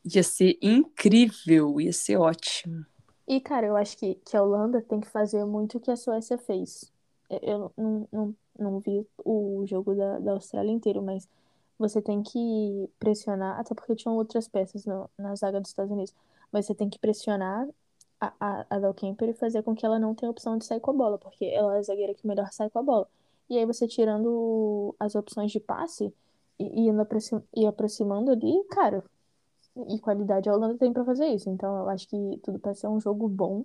Ia ser incrível, ia ser ótimo. E, cara, eu acho que, que a Holanda tem que fazer muito o que a Suécia fez. Eu- não, não, não vi o jogo da, da Austrália inteiro, mas você tem que pressionar, até porque tinham outras peças no- na zaga dos Estados Unidos, mas você tem que pressionar a, a, a Kemper e fazer com que ela não tenha opção de sair com a bola, porque ela é a zagueira que melhor sai com a bola. E aí você tirando as opções de passe e, e aproxim- e aproximando ali, cara, e qualidade a Holanda tem pra fazer isso. Então eu acho que tudo vai ser um jogo bom.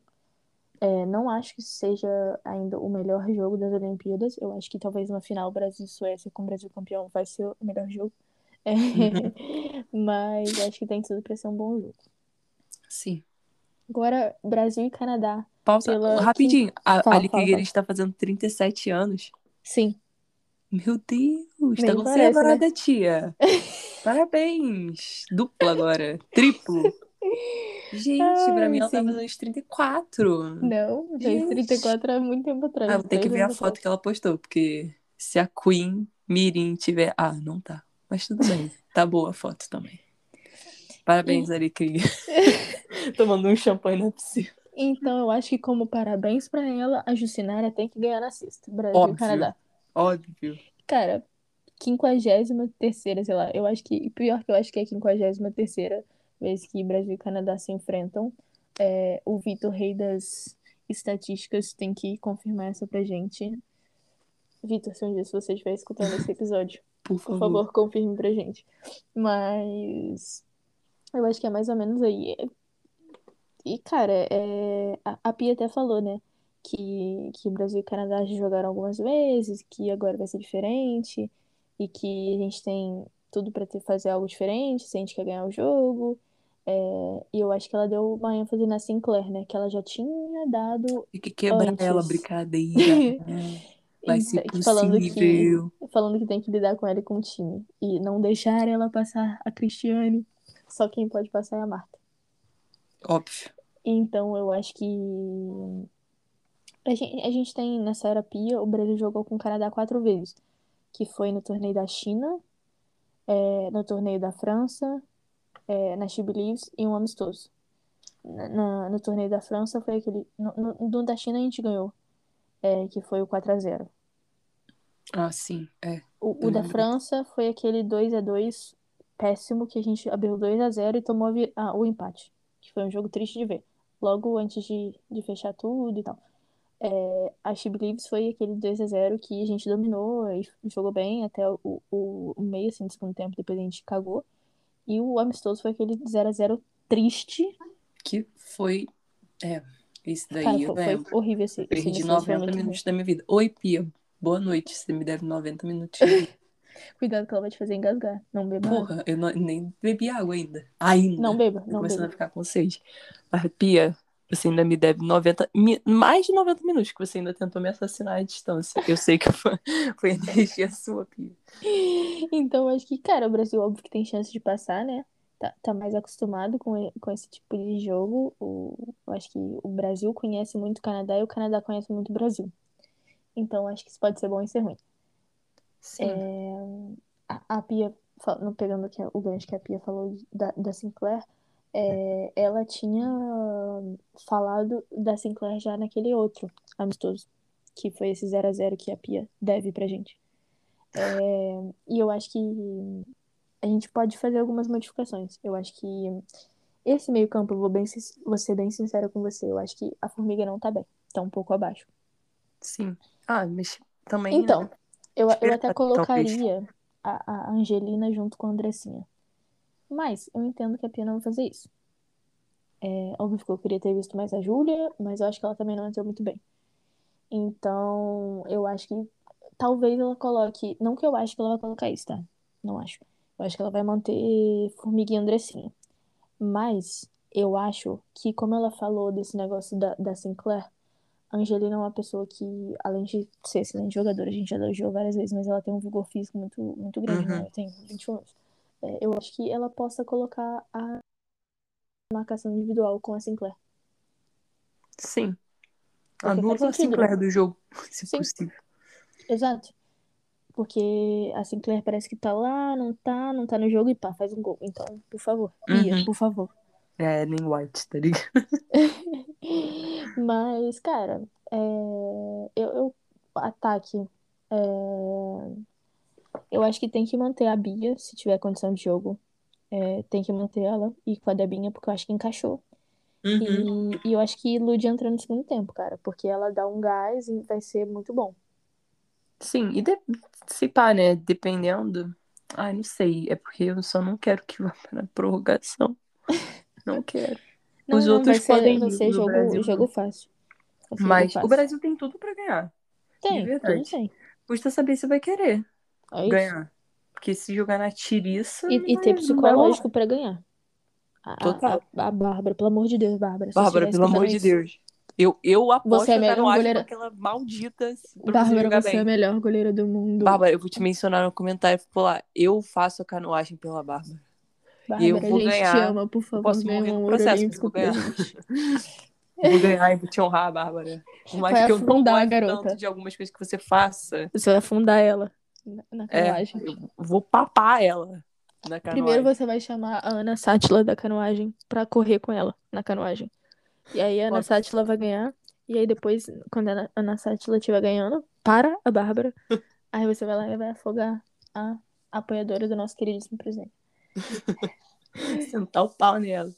É, não acho que seja ainda o melhor jogo das Olimpíadas. Eu acho que talvez uma final Brasil e Suécia com o Brasil campeão vai ser o melhor jogo. É, mas acho que tem tudo para ser um bom jogo. Sim. Agora, Brasil e Canadá. Pausa Pela- rapidinho. A Fala, Ali fala, Figueiredo está fazendo 37 anos. Sim. Meu Deus, Nem tá conservada, tia. Parabéns. Duplo agora. Triplo. Gente, pra Ai, mim ela tá sim. fazendo uns 34. Não, Gente. 34 há muito tempo atrás. Ah, vou ter que ver a foto atrás. que ela postou, porque se a Queen Mirim tiver. Ah, não tá. Mas tudo bem. Tá boa a foto também. Parabéns, Ari Krieger. Tomando um champanhe na piscina. Então, eu acho que como parabéns pra ela, a Jucinara tem que ganhar na sexta. Brasil Óbvio. e Canadá. Óbvio. Cara, 53 terceira, sei lá. Eu acho que. Pior que eu acho que é a 53 terceira vez que Brasil e Canadá se enfrentam. É, o Vitor, rei das estatísticas, tem que confirmar essa pra gente. Vitor, se um dia se você estiver escutando esse episódio, Por por favor. favor, confirme pra gente. Mas eu acho que é mais ou menos aí. E, cara, é... a, a Pia até falou, né? Que, que Brasil e Canadá já jogaram algumas vezes, que agora vai ser diferente, e que a gente tem tudo pra ter, fazer algo diferente, se a gente quer ganhar o jogo. É, E eu acho que ela deu uma ênfase na Sinclair, né? Que ela já tinha dado Tem que quebrar Antes. ela, brincadeira. Vai ser Então, falando que- possível. falando que tem que lidar com ela e com o time. E não deixar ela passar a Cristiane. Só quem pode passar é a Marta. Óbvio. Então eu acho que. A gente, a gente tem nessa era Pia, o Brasil jogou com o Canadá quatro vezes. Que foi no torneio da China, é, no torneio da França, é, na She Believes e um amistoso. Na, na- no torneio da França foi aquele. No, no, no da China a gente ganhou. é, que foi o 4 a 0 Ah, sim. É. O, o da. França foi aquele 2 a 2 péssimo que a gente abriu 2 a 0 e tomou ah, o empate. Que foi um jogo triste de ver. Logo antes de, de fechar tudo e tal. É, a She Believes foi aquele 2 a 0 que a gente dominou e jogou bem até o, o, o meio assim, do segundo tempo, depois a gente cagou. E o amistoso foi aquele 0 a 0 triste. Que foi. É. Isso daí Cara, eu foi, foi horrível esse, Perdi amistoso, foi 90 muito ruim. minutos da minha vida. Oi, Pia. Boa noite. Você me deve 90 minutos. Cuidado que ela vai te fazer engasgar. Não beba. água. Porra, eu não- nem bebi água ainda. Ainda. Não beba, não começando beba. a ficar com sede. Mas, Pia, você ainda me deve 90, mi- mais de 90 minutos que você ainda tentou me assassinar à distância. Eu sei que foi, foi energia sua, Pia. Então, acho que, cara, o Brasil, óbvio que tem chance de passar, né? Tá, tá mais acostumado com, com esse tipo de jogo. O, eu acho que o Brasil conhece muito o Canadá e o Canadá conhece muito o Brasil. Então, acho que isso pode ser bom e ser ruim. Sim. A, a Pia, não pegando aqui o gancho que a Pia falou da, da Sinclair, é, ela tinha falado da Sinclair já naquele outro amistoso, que foi esse 0 a 0 que a Pia deve pra gente. É, e eu acho que a gente pode fazer algumas modificações. Eu acho que esse meio-campo, vou, bem, vou ser bem sincera com você, eu acho que a Formiga não tá bem, tá um pouco abaixo. Sim. Ah, mas também. Então, eu, eu até colocaria a, a Angelina junto com a Andressinha. Mas eu entendo que a Pia não vai fazer isso. É, óbvio que eu queria ter visto mais a Júlia, mas eu acho que ela também não entrou muito bem. Então, eu acho que talvez ela coloque. Não que eu acho que ela vai colocar isso, tá? Não acho. Eu acho que ela vai manter Formiga e Andressinha. Mas eu acho que, como ela falou desse negócio da, da Sinclair, a Angelina é uma pessoa que, além de ser excelente jogadora, a gente já elogiou várias vezes, mas ela tem um vigor físico muito, muito grande, Uhum. né? Ela tem 21 anos. É, eu acho que ela possa colocar a marcação individual com a Sinclair. Sim. Porque faz Anula a Sinclair né? do jogo, se Sim. possível. Exato. Porque a Sinclair parece que tá lá, não tá, não tá no jogo e pá, faz um gol. Então, por favor, Uhum. por favor. É, nem White, tá ligado? Mas, cara, é, eu, eu ataque. é, eu acho que tem que manter a Bia, se tiver condição de jogo. É, tem que manter ela e com a Debinha, porque eu acho que encaixou. Uhum. E, e eu acho que Lud entra no segundo tempo, cara, porque ela dá um gás e vai ser muito bom. Sim, e de... se pá, né? Dependendo. Ai, não sei. É porque eu só não quero que vá para prorrogação. Não quero. Não, Os não, outros vai ser, podem vai ser jogo, Brasil, jogo fácil. Ser jogo Mas o fácil. Brasil tem tudo pra ganhar. tem, de verdade. tudo tem. Custa saber se vai querer É ganhar. Porque se jogar na tiriça. E, e não ter psicológico pra ganhar. A, Total. A, a Bárbara, pelo amor de Deus, Bárbara. Bárbara, pelo amor de Deus. Eu, eu aposto Você é melhor goleira- aquela maldita você Bárbara, você é a melhor goleira do mundo. Bárbara, eu vou te mencionar no comentário. Lá, eu faço a canoagem pela Bárbara. Bárbara, eu vou a gente te ganhar. ama, por favor, posso morrer no processo, mas vou. Eu vou ganhar e vou te honrar, Bárbara. Por mais Vai que eu não afundar goste garota. tanto de algumas coisas que você faça, Você vai afundar ela na, é, canoagem. eu vou papar ela na canoagem. Primeiro você vai chamar a Ana Sátila da canoagem pra correr com ela na canoagem. E aí a Ana Nossa. Sátila vai ganhar. E aí depois, quando a Ana- Ana Sátila estiver ganhando, para a Bárbara. aí você vai lá e vai afogar a apoiadora do nosso queridíssimo presidente. Sentar o pau nela.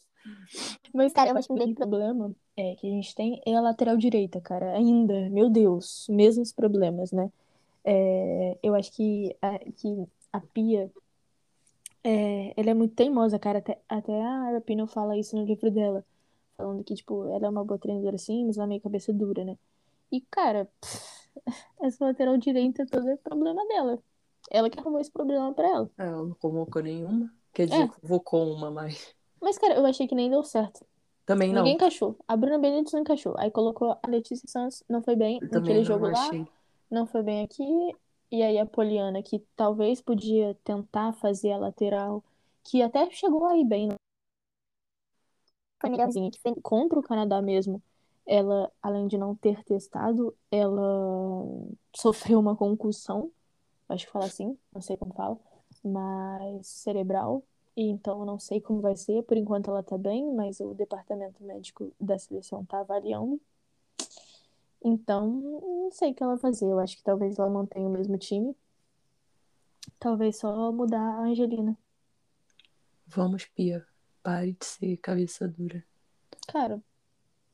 Mas, cara, eu acho que o grande problema é, que a gente tem é a lateral direita, cara. Ainda, meu Deus, mesmos problemas, né? É, eu acho que a, que a Pia, é, ela é muito teimosa, cara. Até, até a Rapinoe fala isso no livro dela. Falando que, tipo, ela é uma boa treinadora sim, mas ela é meio cabeça dura, né? E, cara, essa lateral direita toda é problema dela. Ela que arrumou esse problema pra ela. É, Ela não convocou nenhuma. Quer dizer, É. convocou uma, mas Mas, cara, eu achei que nem deu certo. também não. Ninguém encaixou. A Bruna Benedito não encaixou. Aí colocou a Letícia Santos, não foi bem Eu naquele não jogo lá, achei. Não foi bem aqui. E aí a Poliana, que talvez podia tentar fazer a lateral, que até chegou aí bem. Foi melhorzinha, que fez contra o Canadá mesmo. Ela, além de não ter testado, ela sofreu uma concussão, acho que fala assim, não sei como fala, mas cerebral. E então não sei como vai ser. Por enquanto ela tá bem, mas o departamento médico da seleção tá avaliando. Então, não sei o que ela vai fazer. Eu acho que talvez ela mantenha o mesmo time. Talvez só mudar a Angelina. Vamos, Pia. Pare de ser cabeça dura. Cara,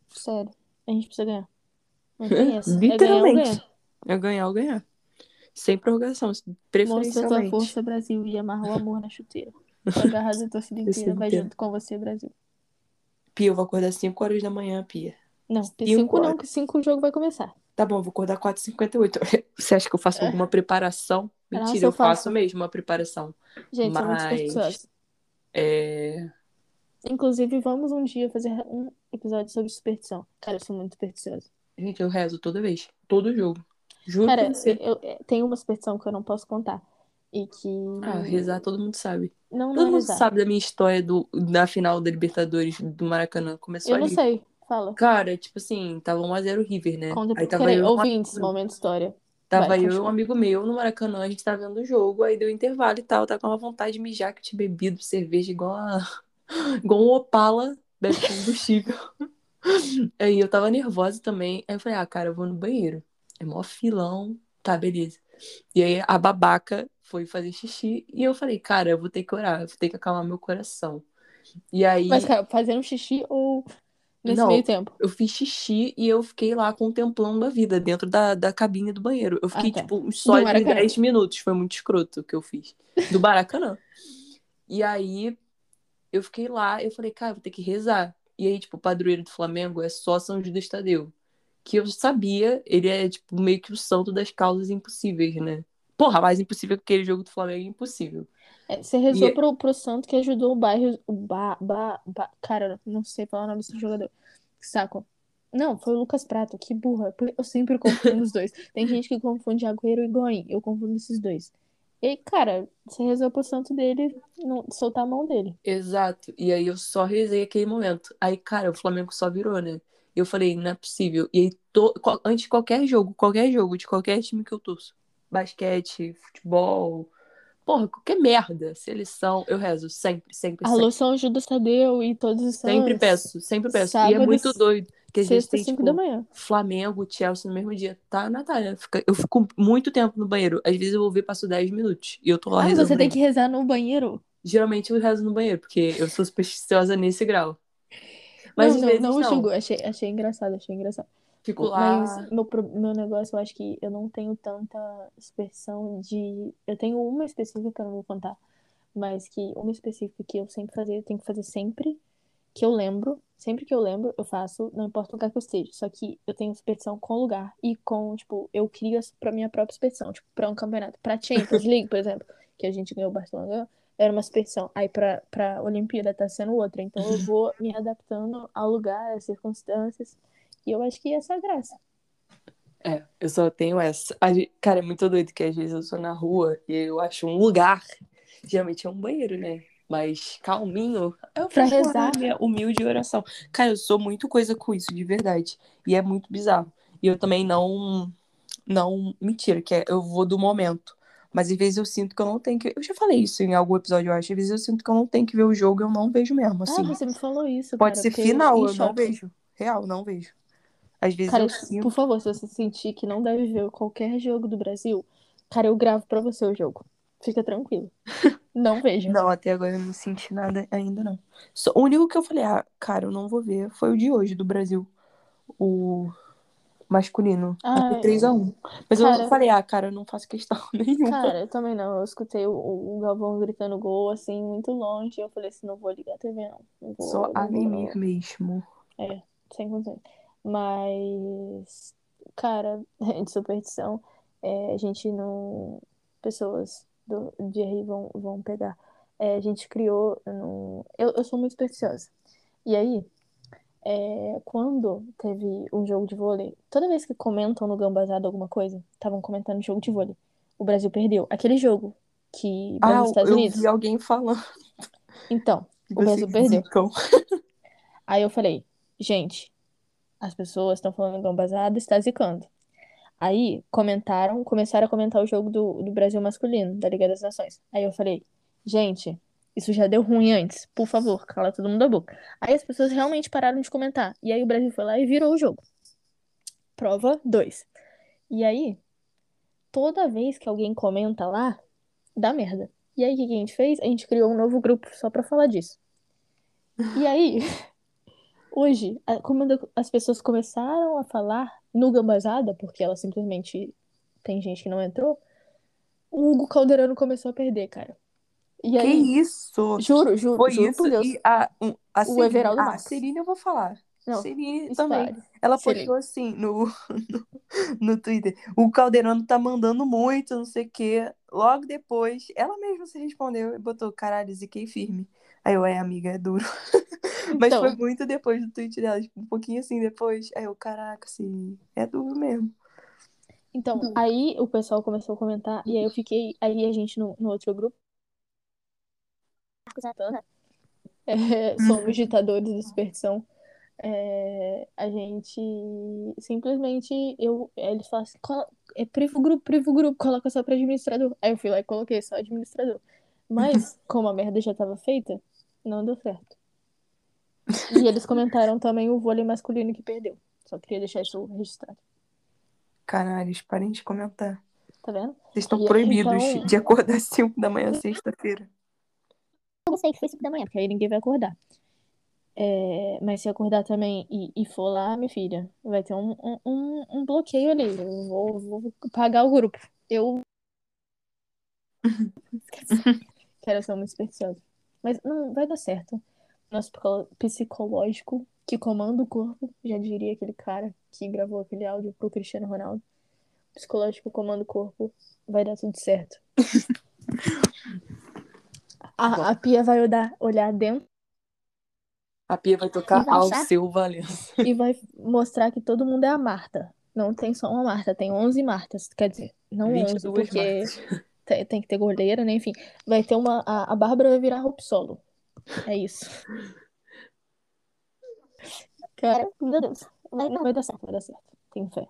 sério, a gente precisa ganhar. Não tem essa. É ganhar ou Literalmente. ganhar. É ganhar ou ganhar. Sem prorrogação, Mostra a tua preferencialmente. força, Brasil, e amarra o amor na chuteira. Agarrar a torcida inteira, vai junto com você, Brasil. Pia, eu vou acordar 5 horas da manhã, Pia. Não, Cinco 5 não, que 5 o jogo vai começar. Tá bom, eu vou acordar 4h58. Você acha que eu faço alguma preparação? Mentira, Nossa, eu eu faço. faço mesmo uma preparação. Gente, Mas-. É... Inclusive, vamos um dia fazer um episódio sobre superstição. Cara, eu sou muito supersticiosa. Gente, eu rezo toda vez. Todo jogo. Juro Cara, eu, eu- tem uma superstição que eu não posso contar. E que. Ah, rezar todo mundo sabe. Não, não Todo é mundo rezar. sabe da minha história do, da final da Libertadores do Maracanã. Começou Eu não ali. sei. Fala. Cara, tipo assim, tava 1x0 River, né? Conta. Aí tava eu, ouvintes, amigo- momento história. tava Vai, eu e um amigo meu no Maracanã, a gente tava vendo o jogo, aí deu intervalo e tal, tava com uma vontade de mijar que eu tinha bebido cerveja igual a... igual um Opala, bebe combustível. aí eu tava nervosa também, aí eu falei, ah, cara, eu vou no banheiro. É mó filão, tá, beleza. E aí a babaca foi fazer xixi e eu falei, cara, eu vou ter que orar, eu vou ter que acalmar meu coração. E aí Mas, cara, fazendo xixi ou nesse Não. meio tempo? eu fiz xixi e eu fiquei lá contemplando a vida dentro da, da cabine do banheiro. Eu fiquei, Ah, tá. tipo, só de Maracanã. 10 minutos. Foi muito escroto o que eu fiz. Do Maracanã. e aí, eu fiquei lá, eu falei, cara, eu vou ter que rezar. E aí, tipo, o padroeiro do Flamengo é só São Judas Tadeu. Que eu sabia, ele é, tipo, meio que o santo das causas impossíveis, né? Porra, mais impossível que aquele jogo do Flamengo é impossível. É, você rezou E- pro, pro santo que ajudou o bairro. O ba, ba, ba- cara, não sei falar o nome desse jogador. Saco. Não, foi o Lucas Prato, que burra. Eu sempre confundo os dois. Tem gente que confunde Agüero e Higuaín. Eu confundo esses dois. E, cara, você rezou pro santo dele não, soltar a mão dele. Exato. E aí eu só rezei aquele momento. Aí, cara, o Flamengo só virou, né? Eu falei, não é possível. E aí, to... antes de qualquer jogo, qualquer jogo, de qualquer time que eu torço, basquete, futebol, porra, qualquer merda, seleção, eu rezo sempre, sempre, Alô, sempre. São Judas Tadeu e todos os Sempre peço, sempre peço. e é Sábado, muito doido. Que vezes Sexta, tem, 5 tipo, da manhã. Flamengo, Chelsea no mesmo dia. Tá, Natália? Eu fico muito tempo no banheiro. Às vezes eu vou ver, passo 10 minutos. E eu tô lá Ah, rezando. você tem que rezar no banheiro? Geralmente eu rezo no banheiro, porque eu sou supersticiosa nesse grau. Mas não, às não, vezes não, não. julgo. Achei, achei engraçado, achei engraçado. Fico lá. Mas meu, meu negócio, eu acho que eu não tenho tanta superstição de. Eu tenho uma específica que eu não vou contar, mas que uma específica que eu sempre fazia, eu tenho que fazer sempre, que eu lembro, sempre que eu lembro, eu faço, não importa o lugar que eu esteja. Só que eu tenho superstição com o lugar e com, tipo, eu crio pra minha própria superstição, tipo, pra um campeonato. Pra Champions League, por exemplo, que a gente ganhou o Barcelona era uma superstição. Aí pra, pra Olimpíada tá sendo outra. Então eu vou me adaptando ao lugar, às circunstâncias. E eu acho que essa é a graça. É, eu só tenho essa. Cara, é muito doido que às vezes eu tô na rua e eu acho um lugar. Geralmente é um banheiro, né? Mas calminho. Eu Pra rezar. minha humilde oração. Cara, eu sou muito coisa com isso, de verdade. E é muito bizarro. E eu também não. Não. Mentira, que é, eu vou do momento. Mas às vezes eu sinto que eu não tenho que. Eu já falei isso em algum episódio, eu acho. Às vezes eu sinto que eu não tenho que ver o jogo eu não vejo mesmo, assim. Ah, você me falou isso, Pode cara, ser eu final, em eu não vejo. Real, não vejo. Às vezes Cara, eu sinto. por favor, se você sentir que não deve ver qualquer jogo do Brasil, cara, eu gravo pra você o jogo. Fica tranquilo. Não veja. Não, até agora eu não senti nada ainda, não. Só- o único que eu falei, ah, cara, eu não vou ver, foi o de hoje, do Brasil. O masculino. Ah, Até 3x1. Mas eu cara- falei, ah, cara, eu não faço questão nenhuma. Cara, eu também não. Eu escutei o, o Galvão gritando gol, assim, muito longe. Eu falei assim, não vou ligar a TV, não. Não vou, Só não a vou, mimir não. mesmo. sem condições. Mas, cara, de superstição, é, a gente não. Pessoas do, de aí vão, vão pegar. É, a gente criou. No... Eu, eu sou muito supersticiosa. E aí, é, quando teve um jogo de vôlei, toda vez que comentam no Gambazado alguma coisa, estavam comentando jogo de vôlei. O Brasil perdeu. Aquele jogo que Ah, Brasil e Estados eu Unidos. vi alguém falando. Então, o Brasil perdeu. Aí eu falei, gente, as pessoas estão falando gambazada, está zicando. Aí comentaram, começaram a comentar o jogo do, do Brasil masculino, da Liga das Nações. Aí eu falei, gente, isso já deu ruim antes, por favor, cala todo mundo a boca. Aí as pessoas realmente pararam de comentar. E aí o Brasil foi lá e virou o jogo. Prova 2. E aí, toda vez que alguém comenta lá, dá merda. E aí o que que a gente fez? A gente criou um novo grupo só pra falar disso. E aí, Hoje, a- como as pessoas começaram a falar no Gambazada, porque ela simplesmente tem gente que não entrou, o Hugo Calderano começou a perder, cara. E Que aí, isso? juro, juro, Foi juro isso por Deus. e a, um, a Celine, Everaldo ah, a Marques. Celine eu vou falar. Não, Celine também. Ela postou assim no, no, no Twitter. O Caldeirano tá mandando muito, não sei o quê. Logo depois, ela mesma se respondeu e botou, caralho, ziquei firme. Aí eu, é, amiga, é duro. Mas Então. foi muito depois do tweet dela, tipo, um pouquinho assim depois. Aí eu, caraca, assim, é duro mesmo. Então, aí o pessoal começou a comentar, e aí eu fiquei, aí a gente no, no outro grupo, é, somos ditadores da superstição, é, a gente simplesmente, eu, eles falaram assim, "Cola- é, priva o grupo, priva o grupo, coloca só pra administrador. Aí eu fui lá e coloquei só administrador. Mas, como a merda já tava feita, não deu certo. E eles comentaram também o vôlei masculino que perdeu. Só queria deixar isso registrado. Caralho, parem de comentar. Tá vendo? Vocês estão E- proibidos então- de acordar às 5 da manhã, sexta-feira. Eu sei que foi 5 da manhã, porque aí ninguém vai acordar. É, mas se acordar também e, e for lá, minha filha, vai ter um, um, um- bloqueio ali. Eu vou, vou pagar o grupo. Eu. Quero ser uma supersticiosa. Mas não vai dar certo. Nosso psico- psicológico que comanda o corpo, já diria aquele cara que gravou aquele áudio pro Cristiano Ronaldo. Psicológico comanda o corpo, vai dar tudo certo. A, a Pia vai olhar, olhar dentro A Pia vai tocar vai ao seu Valença. e vai mostrar que todo mundo é a Marta. Não tem só uma Marta, tem 11 Martas. Quer dizer, não 11, 22 porque marcas. tem, tem que ter goleira, né? Enfim, vai ter uma. A, a Bárbara vai virar roupa solo. É isso. Cara, meu Deus. Vai, não, vai dar certo, vai dar certo. Tenho fé.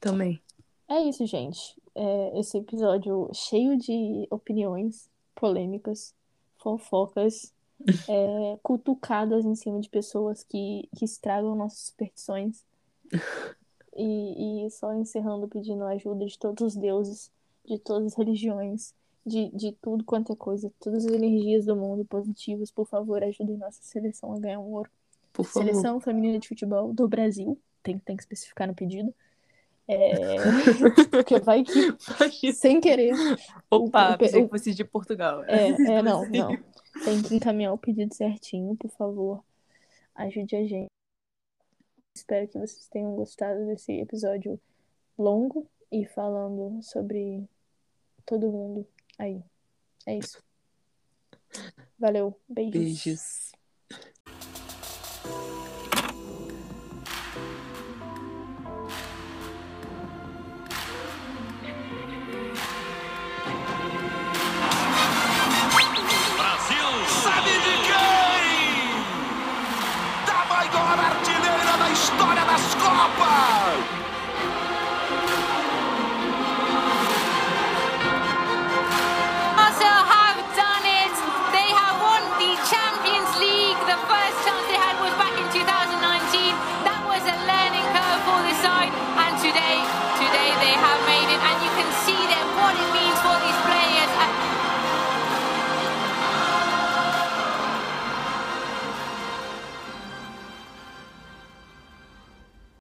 Também. É isso, gente. É, esse episódio cheio de opiniões polêmicas, fofocas, é, cutucadas em cima de pessoas que, que estragam nossas superstições. E, e só encerrando pedindo a ajuda de todos os deuses, de todas as religiões, de, de tudo quanto é coisa, todas as energias do mundo positivas, por favor, ajudem nossa seleção a ganhar um ouro. Por favor. Seleção feminina de futebol do Brasil, tem, tem que especificar no pedido. É, porque vai que, sem querer, Opa, o- pensei o- que fosse de Portugal. é, é, não, não. Tem que encaminhar o pedido certinho, por favor. ajude a gente. Espero que vocês tenham gostado desse episódio longo e falando sobre todo mundo aí. É isso. Valeu. Beijos. Beijos.